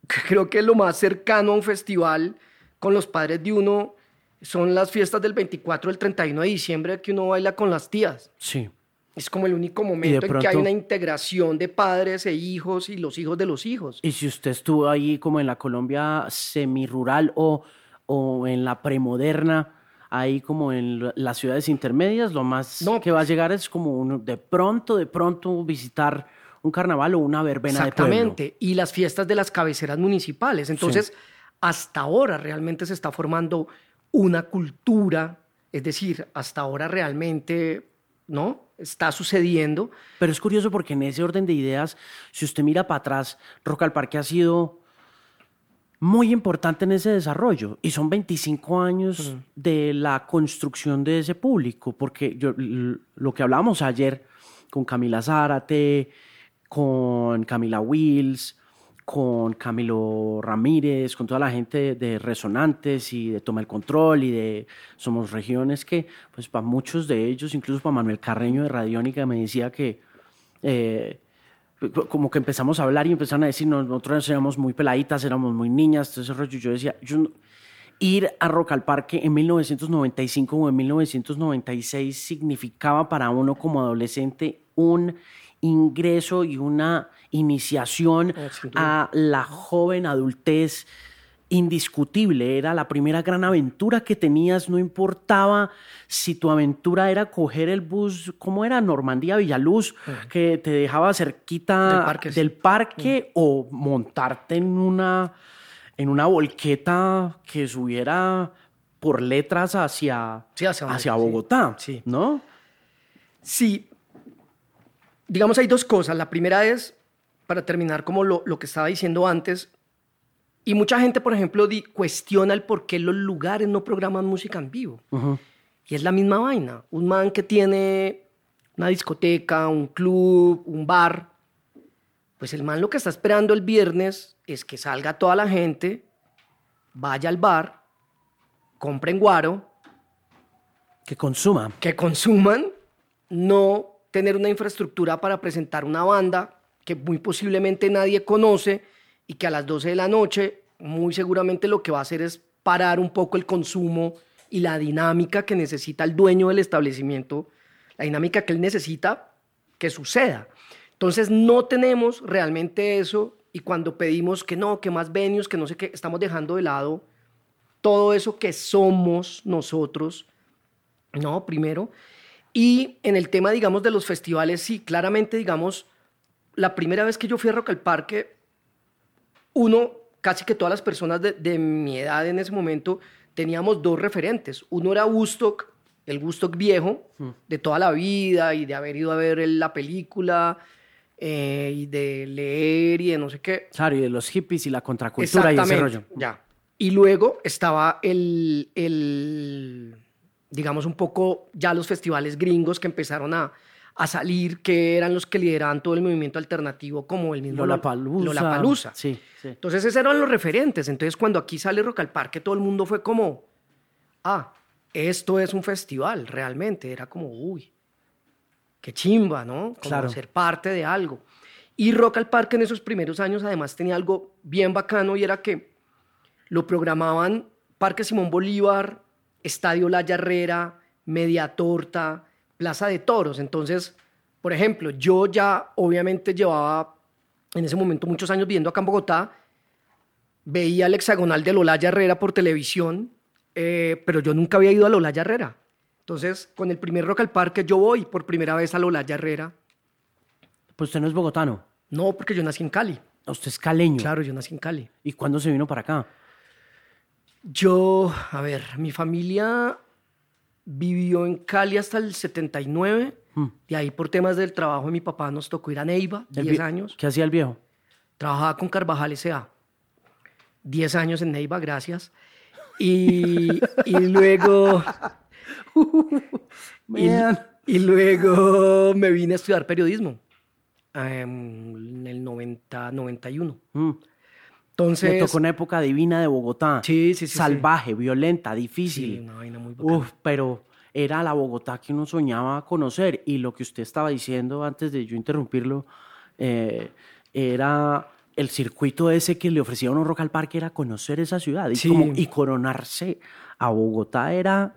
[LAUGHS] creo que lo más cercano a un festival con los padres de uno son las fiestas del 24 el 31 de diciembre que uno baila con las tías. Sí. Es como el único momento en que hay una integración de padres e hijos y los hijos de los hijos. Y si usted estuvo ahí como en la Colombia semirural o, o en la premoderna, ahí como en las ciudades intermedias, lo más que va a llegar es como de pronto, de pronto visitar un carnaval o una verbena de pueblo. Exactamente, y las fiestas de las cabeceras municipales. Entonces, hasta ahora realmente se está formando una cultura, es decir, hasta ahora realmente, ¿no? Está sucediendo. Pero es curioso porque en ese orden de ideas, si usted mira para atrás, Rock al Parque ha sido muy importante en ese desarrollo y son 25 años de la construcción de ese público, porque yo, lo que hablábamos ayer con Camila Zárate, con Camila Wills, con Camilo Ramírez, con toda la gente de Resonantes y de Toma el Control y de Somos Regiones, que pues para muchos de ellos, incluso para Manuel Carreño de Radiónica, me decía que eh, como que empezamos a hablar y empezaron a decir, nosotros éramos muy peladitas, éramos muy niñas, entonces rollo. Yo decía, ir a Rock al Parque en 1995 o en 1996 significaba para uno como adolescente un ingreso y una iniciación a la joven adultez indiscutible, era la primera gran aventura que tenías, no importaba si tu aventura era coger el bus, ¿cómo era? Normandía Villaluz, que te dejaba cerquita del parque, o montarte en una, en una volqueta que subiera por letras hacia, hacia, Bogotá, sí. ¿no? Sí, digamos hay dos cosas. La primera es, para terminar como lo, lo que estaba diciendo antes, y mucha gente, por ejemplo, cuestiona el por qué los lugares no programan música en vivo. Y es la misma vaina. Un man que tiene una discoteca, un club, un bar, pues el man lo que está esperando el viernes es que salga toda la gente, vaya al bar, compren guaro. Que consuman. Que consuman, no tener una infraestructura para presentar una banda que muy posiblemente nadie conoce y que a las 12 de la noche muy seguramente lo que va a hacer es parar un poco el consumo y la dinámica que necesita el dueño del establecimiento, la dinámica que él necesita que suceda. Entonces no tenemos realmente eso y cuando pedimos que no, que más venues, que no sé qué, estamos dejando de lado todo eso que somos nosotros, ¿no? Primero. Y en el tema, digamos, de los festivales, sí, claramente, digamos, la primera vez que yo fui a Rock al Parque, uno, casi que todas las personas de, mi edad en ese momento, teníamos dos referentes. Uno era Woodstock, el Woodstock viejo, hmm. de toda la vida y de haber ido a ver la película eh, y de leer y de no sé qué. Claro, y de los hippies y la contracultura y ese rollo. Ya. Y luego estaba el, el, digamos, un poco ya los festivales gringos que empezaron a, a salir, que eran los que lideraban todo el movimiento alternativo, como el mismo Lollapalooza. Sí, sí. Entonces, esos eran los referentes. Entonces, cuando aquí sale Rock al Parque, todo el mundo fue como, ah, esto es un festival, realmente. Era como, uy, qué chimba, ¿no? Como claro. ser parte de algo. Y Rock al Parque en esos primeros años, además, tenía algo bien bacano y era que lo programaban Parque Simón Bolívar, Estadio La Yarrera, Media Torta, Plaza de Toros. Entonces, por ejemplo, yo ya obviamente llevaba en ese momento muchos años viviendo acá en Bogotá, veía el hexagonal de Lola Herrera por televisión, eh, pero yo nunca había ido a Lola Herrera. Entonces, con el primer Rock al Parque, yo voy por primera vez a Lola Herrera. Pues usted no es bogotano. No, porque yo nací en Cali. Usted es caleño. Claro, yo nací en Cali. ¿Y cuándo se vino para acá? Yo, a ver, mi familia vivió en Cali hasta el 79. Y ahí por temas del trabajo de mi papá nos tocó ir a Neiva, El 10 vie- años. ¿Qué hacía el viejo? Trabajaba con Carvajal S.A. 10 años en Neiva, gracias. Y, y [LAUGHS] luego... [LAUGHS] y, luego me vine a estudiar periodismo em, en el 90, 91. Mm. Entonces... Le tocó una época divina de Bogotá. Sí, sí, sí, sí. Salvaje, violenta, difícil. Sí, una vaina muy bacana. Uf, pero era la Bogotá que uno soñaba conocer. Y lo que usted estaba diciendo antes de yo interrumpirlo, eh, era el circuito ese que le ofrecía a uno Rock al Parque, era conocer esa ciudad. Y, Sí. como- y coronarse a Bogotá era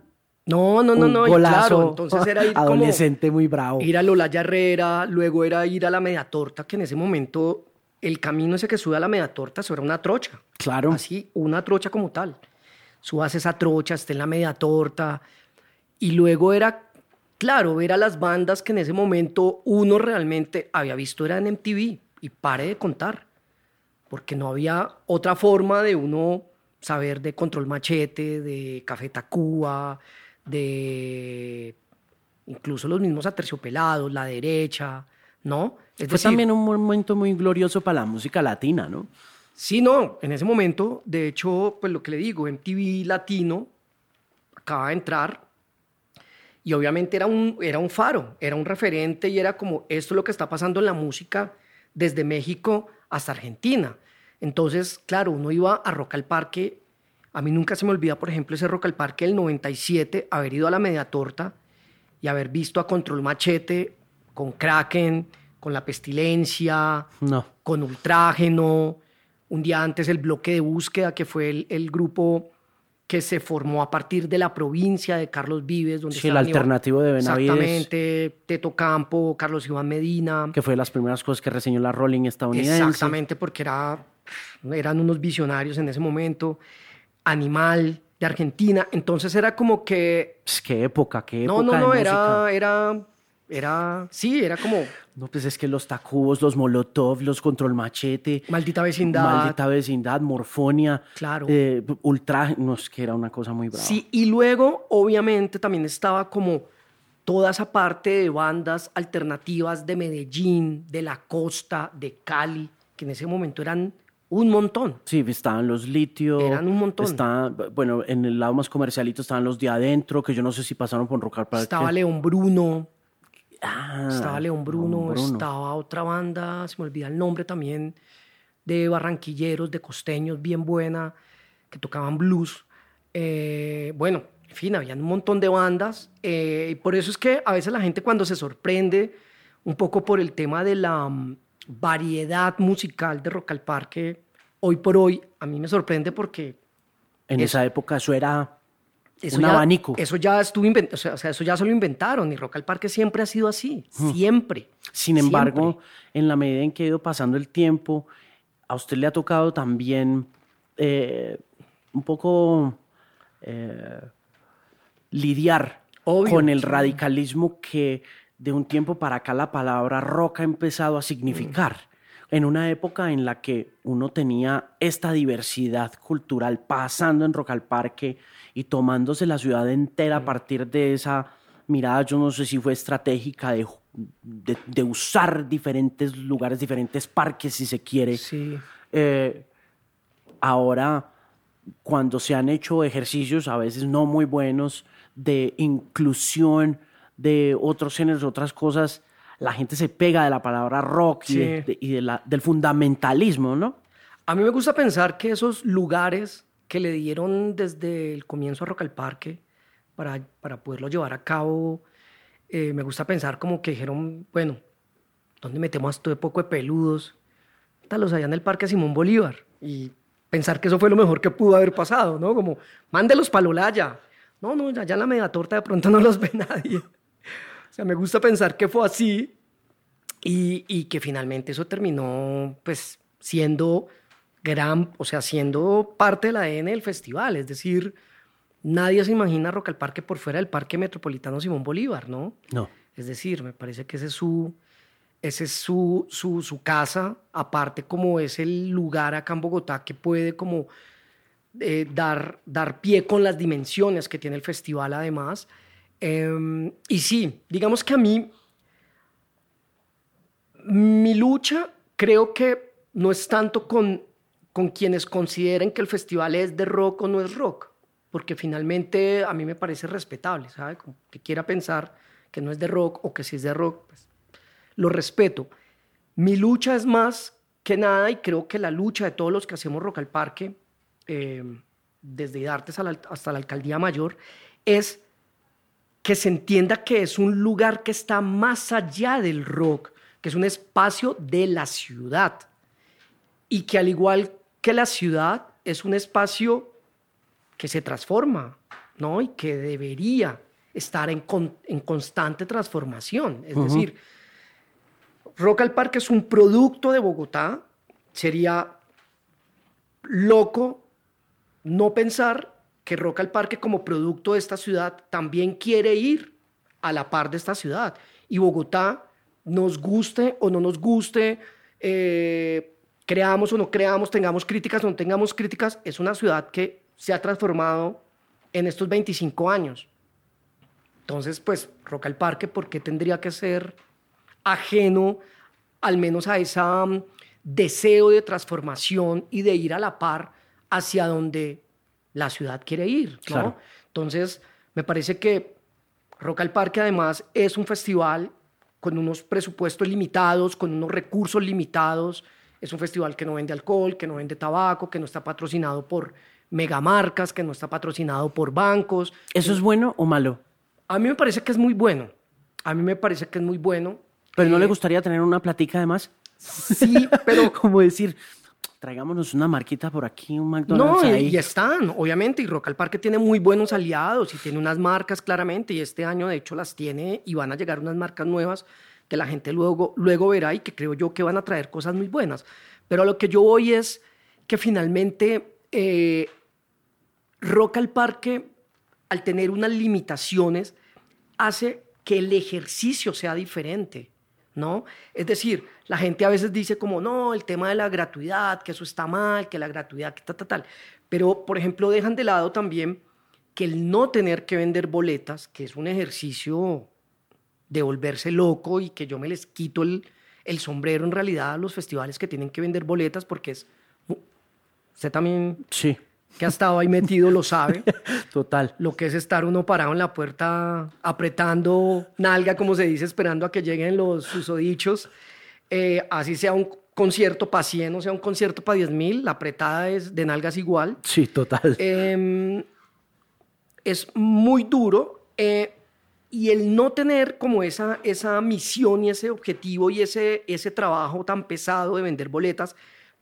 No, no, no, un no. y golazo claro, entonces era ir [LAUGHS] como... adolescente muy bravo. Ir a Lola Herrera, luego era ir a la Media Torta, que en ese momento el camino ese que sube a la Media Torta, eso era una trocha. Claro. Así, una trocha como tal. Subas esa trocha, esté en la Media Torta. Y luego era, claro, ver a las bandas que en ese momento uno realmente había visto era en MTV. Y pare de contar. Porque no había otra forma de uno saber de Control Machete, de Café Tacuba, de incluso los mismos aterciopelados, la derecha, ¿no? Es Fue también un momento muy glorioso para la música latina, ¿no? Sí, no, en ese momento, de hecho, pues lo que le digo, MTV Latino acaba de entrar y obviamente era un, era un faro, era un referente y era como esto es lo que está pasando en la música desde México hasta Argentina. Entonces, claro, uno iba a Rock al Parque, a mí nunca se me olvida, por ejemplo, ese Rock al Parque del 97, haber ido a la Media Torta y haber visto a Control Machete con Kraken, con La Pestilencia, No. con Ultrágeno, un día antes el bloque de búsqueda, que fue el, el grupo que se formó a partir de la provincia de Carlos Vives, donde Sí, el alternativo de Benavides. Exactamente, Teto Campo, Carlos Iván Medina. Que fue de las primeras cosas que reseñó la Rolling estadounidense. Exactamente, porque era, eran unos visionarios en ese momento. Animal de Argentina. Entonces era como que. Pues, qué época, qué No, época no, no, de música. era. Era. Sí, era como No, pues es que los Tacubos, los Molotov, los Control Machete, maldita vecindad. Maldita Vecindad, Morfonia, Claro. eh, Ultra, no, es que era una cosa muy brava. Sí, y luego, obviamente, también estaba como toda esa parte de bandas alternativas de Medellín, de la costa, de Cali, que en ese momento eran un montón. Sí, estaban los Litio. Eran un montón. Estaban, bueno, en el lado más comercialito estaban los de adentro, que yo no sé si pasaron por Rock al Parque. Estaba León Bruno, Ah, estaba León Bruno, Bruno. estaba otra banda, se me olvida el nombre también, de barranquilleros, de costeños, bien buena, que tocaban blues. Eh, bueno, en fin, habían un montón de bandas. eh, y por eso es que a veces la gente cuando se sorprende un poco por el tema de la mm, variedad musical de Rock al Parque, hoy por hoy, a mí me sorprende porque En Eso- esa época eso era eso un ya, abanico. Eso ya estuvo inventado, o sea, o sea, eso ya se lo inventaron y Rock al Parque siempre ha sido así, siempre. Sin embargo, siempre. en la medida en que ha ido pasando el tiempo, a usted le ha tocado también eh, un poco eh, lidiar Obvio, con el radicalismo que de un tiempo para acá la palabra rock ha empezado a significar. En una época en la que uno tenía esta diversidad cultural pasando en Rock al Parque y tomándose la ciudad entera a partir de esa mirada, yo no sé si fue estratégica de, de- de usar diferentes lugares, diferentes parques, si se quiere. Sí. Eh, ahora, cuando se han hecho ejercicios, a veces no muy buenos, de inclusión de otros géneros, otras cosas, la gente se pega de la palabra rock y, Sí. de- de- y de la- del fundamentalismo, ¿no? A mí me gusta pensar que esos lugares que le dieron desde el comienzo a Rock al Parque para, para poderlo llevar a cabo, eh, me gusta pensar como que dijeron, bueno, ¿dónde metemos a este poco de peludos? Tal, los allá en el Parque Simón Bolívar. Y pensar que eso fue lo mejor que pudo haber pasado, ¿no? Como, mándelos para Lolaya. No, no, ya en la media torta de pronto [LAUGHS] no los ve nadie. O sea, me gusta pensar que fue así y, y que finalmente eso terminó pues siendo gran, o sea, siendo parte del ADN del festival, es decir, nadie se imagina Rock al Parque por fuera del Parque Metropolitano Simón Bolívar, ¿no? No. Es decir, me parece que ese es su, ese es su, su, su casa, aparte como es el lugar acá en Bogotá que puede como eh, dar, dar pie con las dimensiones que tiene el festival además. Em, y sí, digamos que a mí, mi lucha creo que no es tanto con, con quienes consideren que el festival es de rock o no es rock, porque finalmente a mí me parece respetable, ¿sabe? Que quiera pensar que no es de rock o que si es de rock, pues lo respeto. Mi lucha es más que nada, y creo que la lucha de todos los que hacemos Rock al Parque, eh, desde Idartes hasta la Alcaldía Mayor, es que se entienda que es un lugar que está más allá del rock, que es un espacio de la ciudad y que al igual que la ciudad es un espacio que se transforma, ¿no? Y que debería estar en, en constante transformación. Es decir, Rock al Parque es un producto de Bogotá. Sería loco no pensar que Rock al Parque como producto de esta ciudad también quiere ir a la par de esta ciudad. Y Bogotá, nos guste o no nos guste, eh, creamos o no creamos, tengamos críticas o no tengamos críticas, es una ciudad que se ha transformado en estos 25 años. Entonces, pues, Rock al Parque, ¿por qué tendría que ser ajeno al menos a ese um, deseo de transformación y de ir a la par hacia donde la ciudad quiere ir. Entonces, me parece que Rock al Parque además es un festival con unos presupuestos limitados, con unos recursos limitados. Es un festival que no vende alcohol, que no vende tabaco, que no está patrocinado por megamarcas, que no está patrocinado por bancos. ¿Eso es bueno o malo? A mí me parece que es muy bueno. A mí me parece que es muy bueno. ¿Pero no le gustaría tener una platica además? Sí, pero... [LAUGHS] Como decir, traigámonos una marquita por aquí, un McDonald's no, y están, obviamente, y Rock al Parque tiene muy buenos aliados y tiene unas marcas claramente, y este año de hecho las tiene y van a llegar unas marcas nuevas que la gente luego, luego verá y que creo yo que van a traer cosas muy buenas. Pero a lo que yo voy es que finalmente eh, Rock al Parque, al tener unas limitaciones, hace que el ejercicio sea diferente. ¿no? Es decir, la gente a veces dice como, no, el tema de la gratuidad, que eso está mal, que la gratuidad, que tal, tal, tal. Pero, por ejemplo, dejan de lado también que el no tener que vender boletas, que es un ejercicio de volverse loco y que yo me les quito el, el sombrero en realidad a los festivales que tienen que vender boletas porque es... Usted también... Sí que ha estado ahí metido lo sabe. [LAUGHS] Total. Lo que es estar uno parado en la puerta apretando nalga, como se dice, esperando a que lleguen los susodichos. Eh, así sea un concierto para 100 o sea un concierto para 10 mil, la apretada es de nalgas igual. Sí, total. Em, es muy duro eh, y el no tener como esa, esa misión y ese objetivo y ese, ese trabajo tan pesado de vender boletas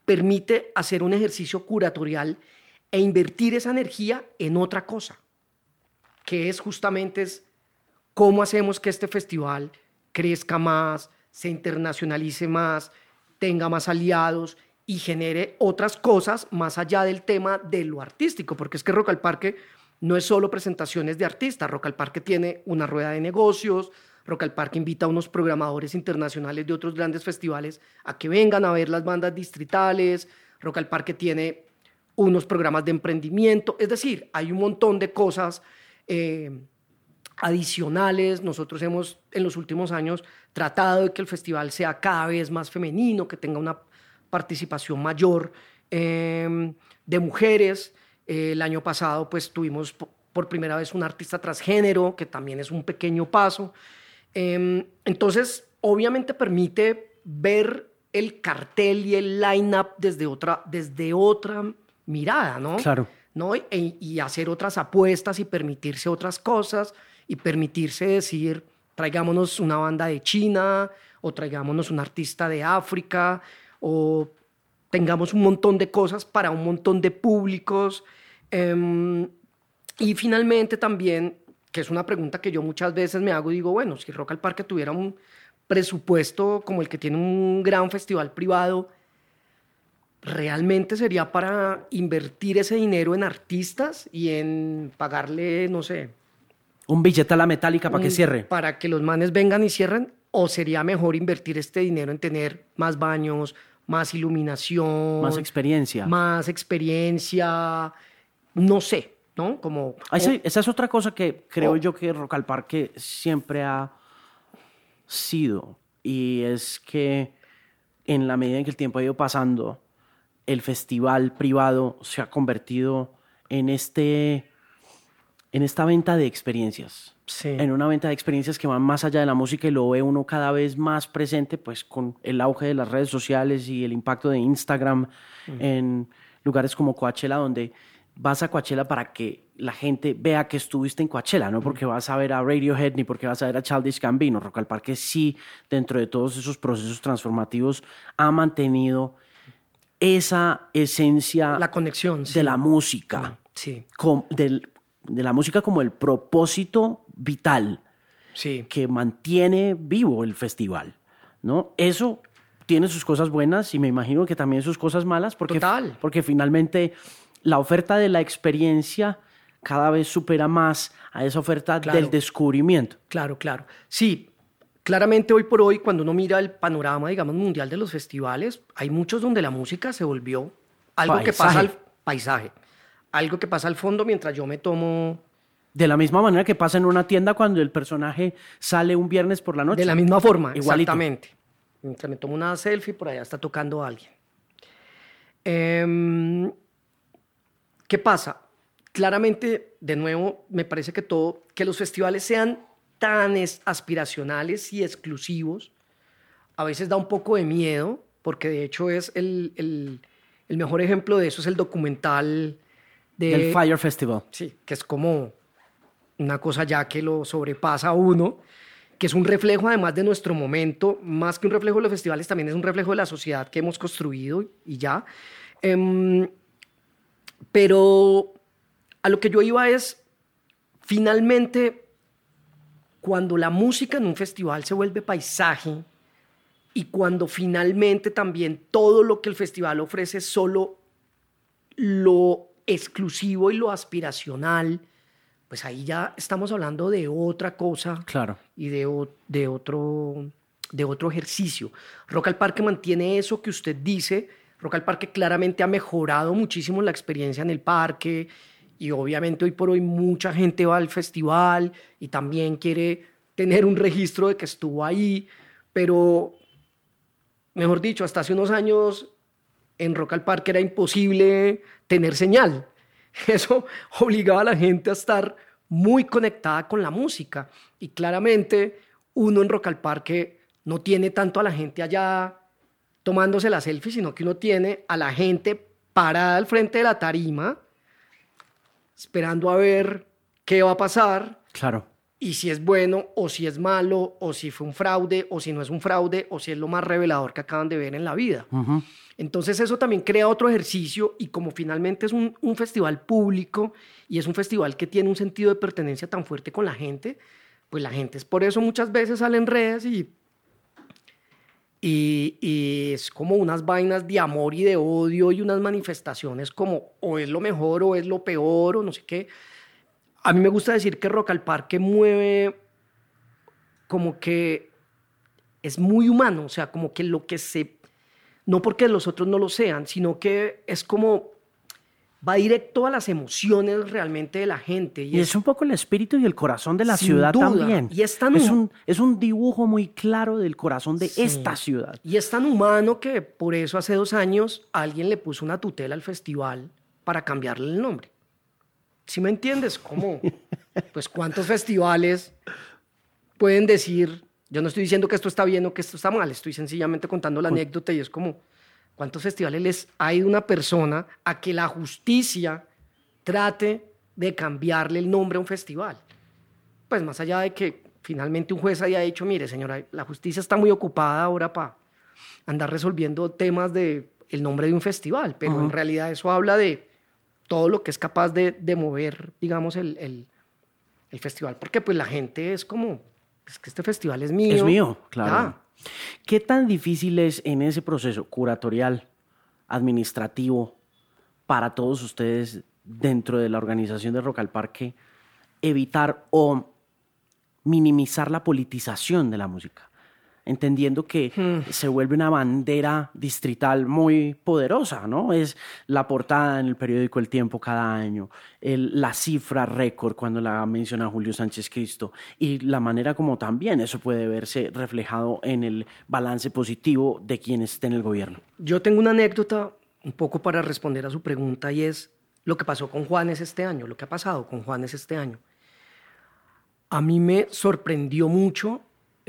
permite hacer un ejercicio curatorial e invertir esa energía en otra cosa, que es justamente es cómo hacemos que este festival crezca más, se internacionalice más, tenga más aliados y genere otras cosas más allá del tema de lo artístico, porque es que Rock al Parque no es solo presentaciones de artistas, Rock al Parque tiene una rueda de negocios, Rock al Parque invita a unos programadores internacionales de otros grandes festivales a que vengan a ver las bandas distritales, Rock al Parque tiene unos programas de emprendimiento, es decir, hay un montón de cosas eh, adicionales. Nosotros hemos en los últimos años tratado de que el festival sea cada vez más femenino, que tenga una participación mayor em, de mujeres. Eh, el año pasado pues tuvimos por primera vez un artista transgénero, que también es un pequeño paso. Em, entonces, obviamente permite ver el cartel y el line-up desde otra, desde otra mirada, ¿no? Claro. ¿no? E, y hacer otras apuestas y permitirse otras cosas y permitirse decir, traigámonos una banda de China o traigámonos un artista de África o tengamos un montón de cosas para un montón de públicos. Em, y finalmente también, que es una pregunta que yo muchas veces me hago, digo, bueno, si Rock al Parque tuviera un presupuesto como el que tiene un gran festival privado, realmente sería para invertir ese dinero en artistas y en pagarle, no sé. Un billete a la metálica para que cierre. Para que los manes vengan y cierren. ¿O sería mejor invertir este dinero en tener más baños, más iluminación? Más experiencia. Más experiencia. No sé, ¿no? Como. esa es otra cosa que creo yo que Rock al Parque siempre ha sido. Y es que en la medida en que el tiempo ha ido pasando, el festival privado se ha convertido en este en esta venta de experiencias. En una venta de experiencias que van más allá de la música y lo ve uno cada vez más presente, pues con el auge de las redes sociales y el impacto de Instagram en lugares como Coachella, donde vas a Coachella para que la gente vea que estuviste en Coachella, no porque vas a ver a Radiohead ni porque vas a ver a Childish Gambino. Rock al Parque sí, dentro de todos esos procesos transformativos, ha mantenido esa esencia la conexión de la música, sí. del, de la música como el propósito vital sí. que mantiene vivo el festival, ¿no? Eso tiene sus cosas buenas y me imagino que también sus cosas malas porque, porque finalmente la oferta de la experiencia cada vez supera más a esa oferta del descubrimiento. Claro, claro. Sí, Claramente hoy por hoy, cuando uno mira el panorama, digamos, mundial de los festivales, hay muchos donde la música se volvió algo que pasa al paisaje, algo que pasa al fondo mientras yo me tomo... De la misma manera que pasa en una tienda cuando el personaje sale un viernes por la noche. De la misma forma, exactamente. Mientras me tomo una selfie, por allá está tocando alguien. Em, ¿Qué pasa? Claramente, de nuevo, me parece que todo, que los festivales sean tan aspiracionales y exclusivos, a veces da un poco de miedo, porque de hecho es el, el, el mejor ejemplo de eso es el documental de, del Fire Festival. Sí, que es como una cosa ya que lo sobrepasa a uno, que es un reflejo además de nuestro momento, más que un reflejo de los festivales, también es un reflejo de la sociedad que hemos construido y ya. Em, pero a lo que yo iba es, finalmente, cuando la música en un festival se vuelve paisaje y cuando finalmente también todo lo que el festival ofrece es solo lo exclusivo y lo aspiracional, pues ahí ya estamos hablando de otra cosa claro. y de, de, otro, de otro ejercicio. Rock al Parque mantiene eso que usted dice. Rock al Parque claramente ha mejorado muchísimo la experiencia en el parque y obviamente hoy por hoy mucha gente va al festival y también quiere tener un registro de que estuvo ahí, pero mejor dicho, hasta hace unos años en Rock al Parque era imposible tener señal. [LAUGHS] Eso obligaba a la gente a estar muy conectada con la música y claramente uno en Rock al Parque no tiene tanto a la gente allá tomándose la selfie, sino que uno tiene a la gente parada al frente de la tarima esperando a ver qué va a pasar. Claro. Y si es bueno o si es malo, o si fue un fraude, o si no es un fraude, o si es lo más revelador que acaban de ver en la vida. Entonces eso también crea otro ejercicio y como finalmente es un, un, festival público y es un festival que tiene un sentido de pertenencia tan fuerte con la gente, pues la gente es por eso muchas veces sale en redes y, y, es como unas vainas de amor y de odio y unas manifestaciones como o es lo mejor o es lo peor o no sé qué. A mí me gusta decir que Rock al Parque mueve como que es muy humano, o sea, como que lo que se, no porque los otros no lo sean, sino que es como va directo a las emociones realmente de la gente. Y, es, un poco el espíritu y el corazón de la ciudad también. Y es, tan es, un, es un dibujo muy claro del corazón de esta ciudad. Y es tan humano que por eso hace dos años alguien le puso una tutela al festival para cambiarle el nombre. ¿Sí me entiendes? ¿Cómo? [LAUGHS] Pues cuántos festivales pueden decir, yo no estoy diciendo que esto está bien o que esto está mal, estoy sencillamente contando la anécdota y es como, ¿Cuántos festivales les ha ido una persona a que la justicia trate de cambiarle el nombre a un festival? Pues más allá de que finalmente un juez haya dicho, mire señora, la justicia está muy ocupada ahora para andar resolviendo temas de el nombre de un festival, pero en realidad eso habla de todo lo que es capaz de, de mover, digamos, el, el, el, festival, porque pues la gente es como, es que este festival es mío. Es mío, claro. ¿Qué tan difícil es en ese proceso curatorial administrativo para todos ustedes dentro de la organización de Rock al Parque evitar o minimizar la politización de la música? Entendiendo que Hmm. se vuelve una bandera distrital muy poderosa, ¿no? Es la portada en el periódico El Tiempo cada año, el- la cifra récord cuando la menciona Julio Sánchez Cristo y la manera como también eso puede verse reflejado en el balance positivo de quien esté en el gobierno. Yo tengo una anécdota un poco para responder a su pregunta y es lo que pasó con Juanes este año, lo que ha pasado con Juanes este año. A mí me sorprendió mucho,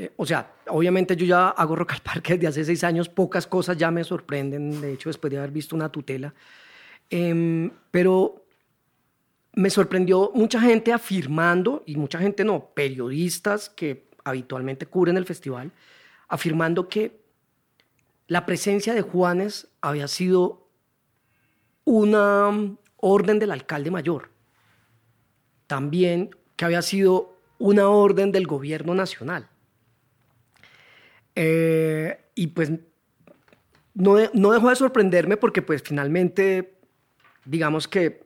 eh, o sea, obviamente yo ya hago Rock al Parque desde hace seis años, pocas cosas ya me sorprenden, de hecho después de haber visto una tutela, Em, pero me sorprendió mucha gente afirmando, y mucha gente no, periodistas que habitualmente cubren el festival, afirmando que la presencia de Juanes había sido una orden del alcalde mayor. También que había sido una orden del gobierno nacional. Eh, y pues no, no dejó de sorprenderme porque pues finalmente, digamos que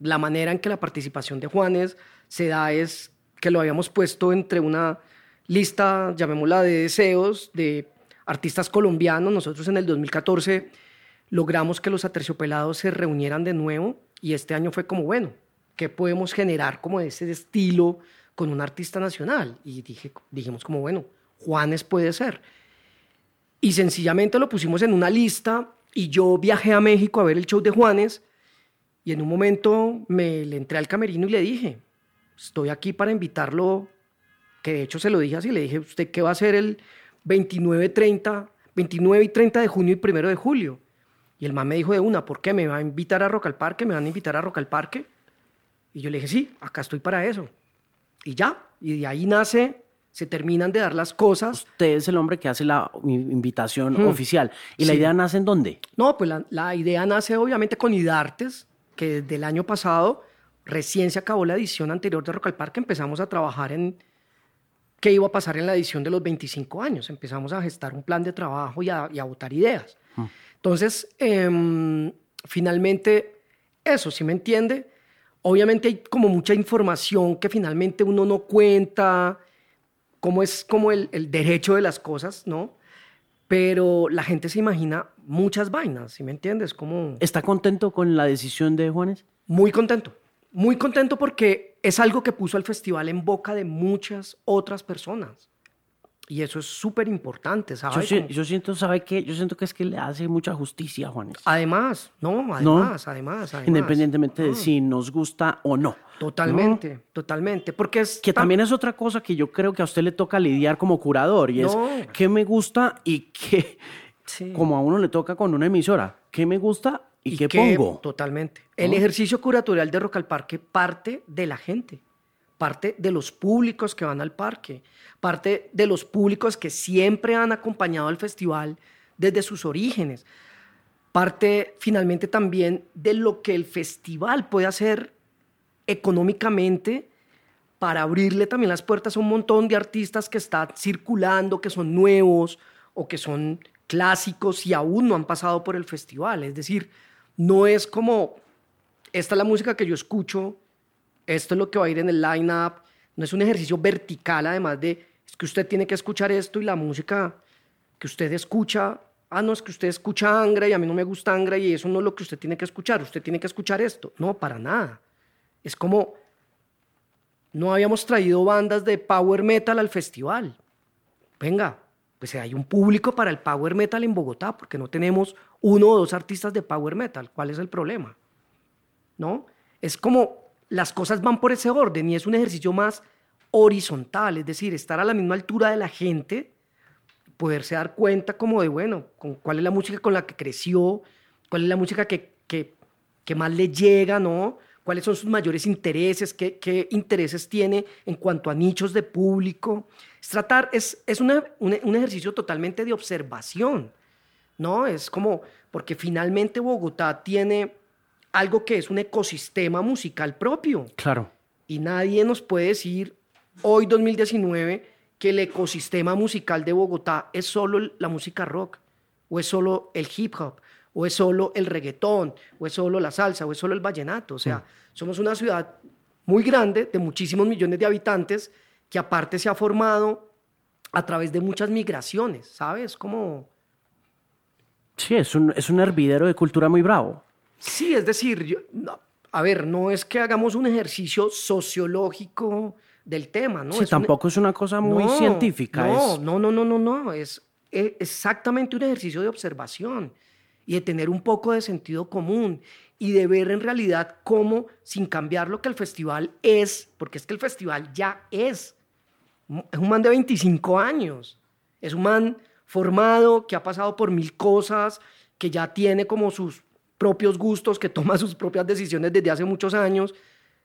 la manera en que la participación de Juanes se da es que lo habíamos puesto entre una lista, llamémosla de deseos, de artistas colombianos. Nosotros en el 2014 logramos que los aterciopelados se reunieran de nuevo y este año fue como, bueno, ¿qué podemos generar como ese estilo con un artista nacional? Y dije, dijimos como, bueno, Juanes puede ser. Y sencillamente lo pusimos en una lista y yo viajé a México a ver el show de Juanes y en un momento me le entré al camerino y le dije, estoy aquí para invitarlo, que de hecho se lo dije así, le dije, ¿usted qué va a hacer el 29, 30, 29 y 30 de junio y 1 de julio? Y el man me dijo de una, ¿por qué? ¿Me va a invitar a Rock al Parque? ¿Me van a invitar a Rock al Parque? Y yo le dije, sí, acá estoy para eso. Y ya, y de ahí nace, se terminan de dar las cosas. Usted es el hombre que hace la invitación Hmm. oficial. ¿Y la Sí. idea nace en dónde? No, pues la, la idea nace obviamente con IDARTES, que desde el año pasado, recién se acabó la edición anterior de Rock al Parque, empezamos a trabajar en qué iba a pasar en la edición de los 25 años. Empezamos a gestar un plan de trabajo y a, y a votar ideas. Entonces, em, finalmente, eso, ¿sí me entiende? Obviamente hay como mucha información que finalmente uno no cuenta, cómo es como el, el derecho de las cosas, ¿no? Pero la gente se imagina muchas vainas, ¿sí me entiendes? Como ¿Está contento con la decisión de Juanes? muy contento, muy contento porque es algo que puso al festival en boca de muchas otras personas. Y eso es súper importante, Yo, ¿sabes? yo siento, ¿sabe qué? Yo siento que es que le hace mucha justicia a Juanes. Además, no, además, además, además. Independientemente de No, si nos gusta o no. Totalmente, totalmente. Porque es. Que tam- también es otra cosa que yo creo que a usted le toca lidiar como curador y es No. qué me gusta y qué, Sí. como a uno le toca con una emisora, qué me gusta y, qué que- pongo. Totalmente. El ejercicio curatorial de Rock al Parque parte de la gente, parte de los públicos que van al parque, parte de los públicos que siempre han acompañado al festival desde sus orígenes, parte finalmente también de lo que el festival puede hacer económicamente para abrirle también las puertas a un montón de artistas que están circulando, que son nuevos o que son clásicos y aún no han pasado por el festival. Es decir, no es como, esta es la música que yo escucho, esto es lo que va a ir en el line-up, no es un ejercicio vertical además de, es que usted tiene que escuchar esto y la música que usted escucha, ah, no, es que usted escucha Angra y a mí no me gusta Angra y eso no es lo que usted tiene que escuchar, usted tiene que escuchar esto. No, para nada. Es como, no habíamos traído bandas de power metal al festival. Venga, pues hay un público para el power metal en Bogotá, porque no tenemos uno o dos artistas de power metal. ¿Cuál es el problema? ¿No? Es como las cosas van por ese orden y es un ejercicio más horizontal, es decir, estar a la misma altura de la gente, poderse dar cuenta como de, bueno, con cuál es la música con la que creció, cuál es la música que, que, que más le llega, ¿no? cuáles son sus mayores intereses, qué, qué intereses tiene en cuanto a nichos de público. Es tratar, es, es un, un ejercicio totalmente de observación, ¿no? Es como, porque finalmente Bogotá tiene algo que es un ecosistema musical propio Claro. y nadie nos puede decir hoy 2019 que el ecosistema musical de Bogotá es solo la música rock o es solo el hip hop o es solo el reggaetón, o es solo la salsa, o es solo el vallenato. O sea, Mm. somos una ciudad muy grande, de muchísimos millones de habitantes, que aparte se ha formado a través de muchas migraciones, ¿sabes? Como... Sí, es un, es un hervidero de cultura muy bravo. Sí, es decir, yo- no, a ver, no es que hagamos un ejercicio sociológico del tema, ¿no? sí, Es un- tampoco es una cosa muy No, científica. No, es- no, no, no, no, no. Es e- exactamente un ejercicio de observación y de tener un poco de sentido común y de ver en realidad cómo, sin cambiar lo que el festival es, porque es que el festival ya es, es un man de 25 años, es un man formado, que ha pasado por mil cosas, que ya tiene como sus propios gustos, que toma sus propias decisiones desde hace muchos años,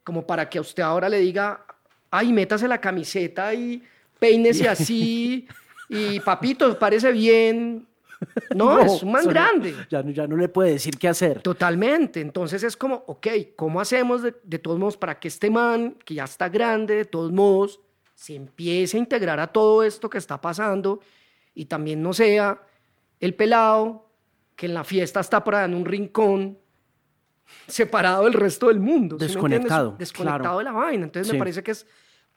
como para que a usted ahora le diga, ay, métase la camiseta y peínese [LAUGHS] así, y papito, parece bien. No, [LAUGHS] es un man grande. Ya, no- ya no le puede decir qué hacer. Totalmente. Entonces es como, ok, ¿cómo hacemos de, de todos modos para que este man, que ya está grande, de todos modos, se empiece a integrar a todo esto que está pasando y también no sea el pelado que en la fiesta está por allá en un rincón separado del resto del mundo. Desconectado, Desconectado claro. de la vaina. Entonces Sí. me parece que es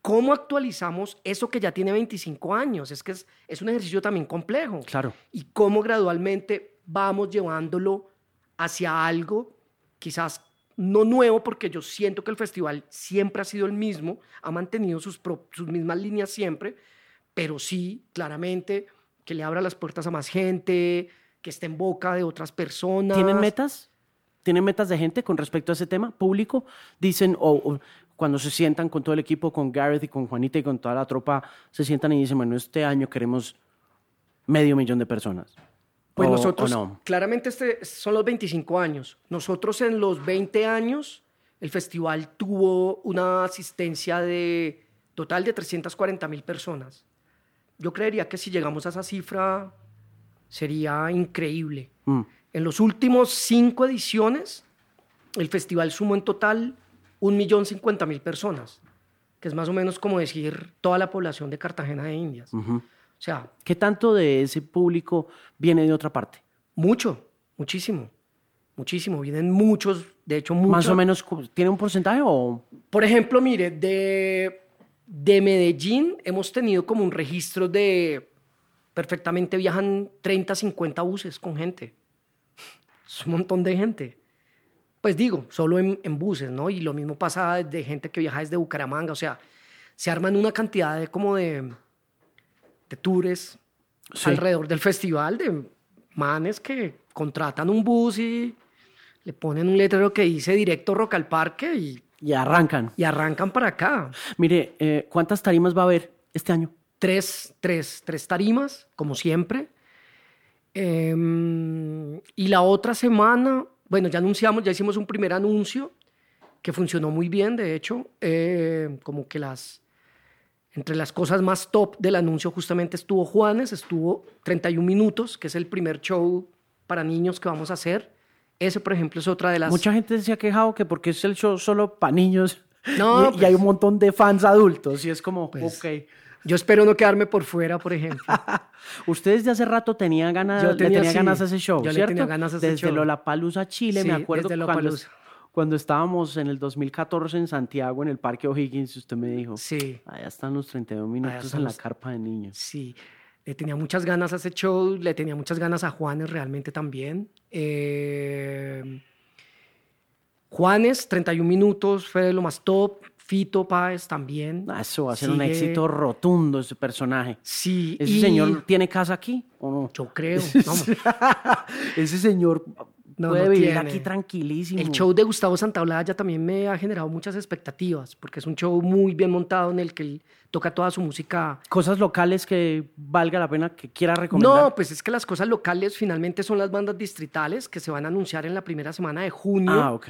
cómo actualizamos eso que ya tiene 25 años. Es que es, es un ejercicio también complejo Claro. y cómo gradualmente vamos llevándolo hacia algo quizás no nuevo, porque yo siento que el festival siempre ha sido el mismo, ha mantenido sus, pro- sus mismas líneas siempre, pero sí, claramente, que le abra las puertas a más gente, que esté en boca de otras personas. ¿Tienen metas? ¿Tienen metas de gente con respecto a ese tema público? Dicen, o o cuando se sientan con todo el equipo, con Gareth y con Juanita y con toda la tropa, se sientan y dicen, bueno, este año queremos medio millón de personas. Pues O- o nosotros, no. claramente este son los 25 años. Nosotros en los 20 años, el festival tuvo una asistencia de total de 340 mil personas. Yo creería que si llegamos a esa cifra sería increíble. Mm. En los últimos cinco ediciones, el festival sumó en total 1.050.000 personas, que es más o menos como decir toda la población de Cartagena de Indias. Ujú. O sea, ¿Qué tanto de ese público viene de otra parte? Mucho, muchísimo, muchísimo. Vienen muchos, de hecho, muchos. Más o menos, ¿tiene un porcentaje o...? Por ejemplo, mire, de, de Medellín hemos tenido como un registro de perfectamente viajan 30, 50 buses con gente. Es un montón de gente. Pues digo, solo en, en buses, ¿no? Y lo mismo pasa de gente que viaja desde Bucaramanga. O sea, se arman una cantidad de como de, de tours Sí. alrededor del festival de manes que contratan un bus y le ponen un letrero que dice directo Rock al Parque y, Y arrancan. y arrancan para acá. Mire, eh, ¿cuántas tarimas va a haber este año? Tres, tres, tres tarimas, como siempre. Em, y la otra semana, bueno, ya anunciamos, ya hicimos un primer anuncio que funcionó muy bien, de hecho, eh, como que las, entre las cosas más top del anuncio justamente estuvo Juanes, estuvo 31 minutos, que es el primer show para niños que vamos a hacer. Ese, por ejemplo, es otra de las... Mucha gente se ha quejado que porque es el show solo para niños No, y, y hay pues- un montón de fans adultos y es como, Pues, ok. Yo espero no quedarme por fuera, por ejemplo. [LAUGHS] Ustedes de hace rato tenían ganas, Yo le tenía, tenía sí, ganas a ese show, yo le ¿cierto? tenía ganas a ese Desde show. Lollapalooza, Chile, Sí, me acuerdo desde cuando, Lollapalooza. cuando estábamos en el 2014 en Santiago, en el Parque O'Higgins, usted me dijo, Sí. allá están los 32 minutos en la carpa de niños. Sí, le tenía muchas ganas a ese show, le tenía muchas ganas a Juanes realmente también. Eh, Juanes, 31 minutos, fue de lo más top. Fito Páez también. Eso va a ser un Sigue- éxito rotundo ese personaje. Sí, ¿Ese y señor tiene casa aquí o no? Yo creo. [LAUGHS] no, Ese señor No, puede no vivir tiene. aquí tranquilísimo. el show de Gustavo Santaolalla también me ha generado muchas expectativas, porque es un show muy bien montado en el que él toca toda su música Cosas locales que valga la pena que quiera recomendar. No, pues es que las cosas locales finalmente son las bandas distritales que se van a anunciar en la primera semana de junio. Ah, ok.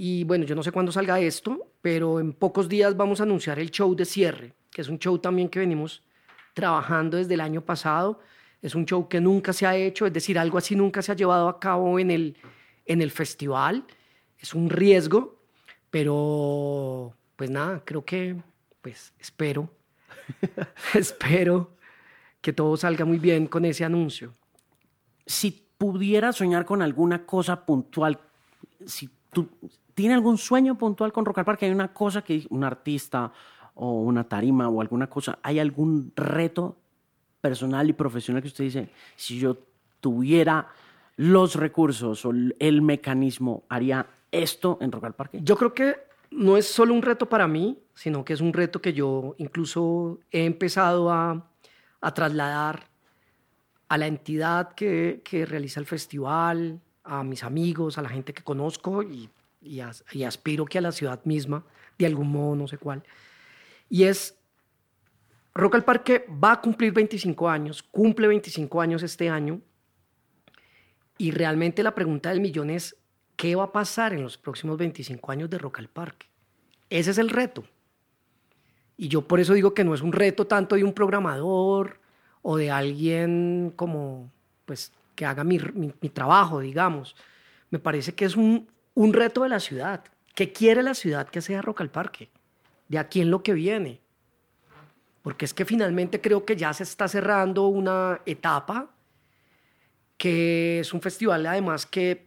Y bueno, yo no sé cuándo salga esto, pero en pocos días vamos a anunciar el show de cierre, que es un show también que venimos trabajando desde el año pasado. Es un show que nunca se ha hecho, es decir, algo así nunca se ha llevado a cabo en el, en el festival. Es un riesgo, pero pues nada, creo que, pues espero, [LAUGHS] espero que todo salga muy bien con ese anuncio. Si pudiera soñar con alguna cosa puntual, si tú tienes algún sueño puntual con Rock al Parque, hay una cosa que un artista o una tarima o alguna cosa, hay algún reto personal y profesional que usted dice, si yo tuviera los recursos o el mecanismo, haría esto en Rock al Parque? Yo creo que no es solo un reto para mí, sino que es un reto que yo incluso he empezado a, trasladar a la entidad que, realiza el festival, a mis amigos, a la gente que conozco y, y, aspiro que a la ciudad misma, de algún modo, no sé cuál. Y es, Rock al Parque va a cumplir 25 años, cumple 25 años este año, y realmente la pregunta del millón es, ¿qué va a pasar en los próximos 25 años de Rock al Parque? Ese es el reto. Y yo por eso digo que no es un reto tanto de un programador o de alguien como, pues, que haga mi, trabajo, digamos. Me parece que es un, un reto de la ciudad. ¿Qué quiere la ciudad que sea Rock al Parque? De aquí en lo que viene. Porque es que finalmente creo que ya se está cerrando una etapa que es un festival además que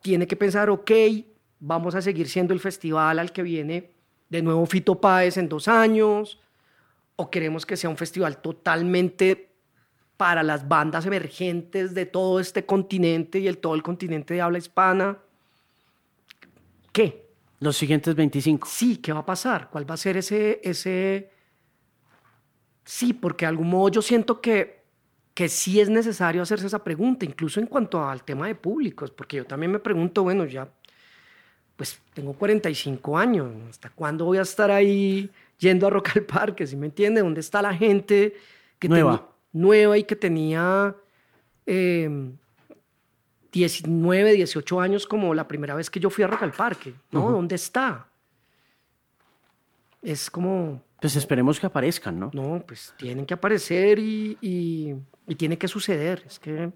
tiene que pensar, ok, vamos a seguir siendo el festival al que viene de nuevo Fito Páez en dos años, o queremos que sea un festival totalmente para las bandas emergentes de todo este continente y el, todo el continente de habla hispana. ¿Qué? Los siguientes 25. Sí, ¿qué va a pasar? ¿Cuál va a ser ese, ese... Sí, porque de algún modo yo siento que que sí es necesario hacerse esa pregunta, incluso en cuanto al tema de públicos, porque yo también me pregunto, bueno, ya, pues tengo 45 años, ¿hasta cuándo voy a estar ahí yendo a Rock al Parque? ¿Sí me entiende? ¿Dónde está la gente que nueva, nueva y que tenía 19, em, 18 años como la primera vez que yo fui a Rock al Parque? ¿No? ¿Dónde está? Es como... Pues esperemos que aparezcan, ¿no? No, pues tienen que aparecer y y tiene que suceder, es que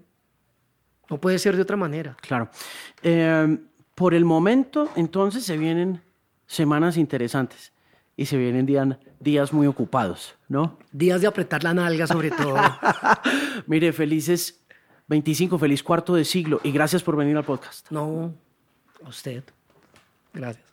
no puede ser de otra manera. Claro. Em, por el momento, entonces, se vienen semanas interesantes y se vienen días, días muy ocupados, ¿no? Días de apretar la nalga, sobre todo. [LAUGHS] Mire, felices 25, feliz cuarto de siglo y gracias por venir al podcast. No, a usted. Gracias.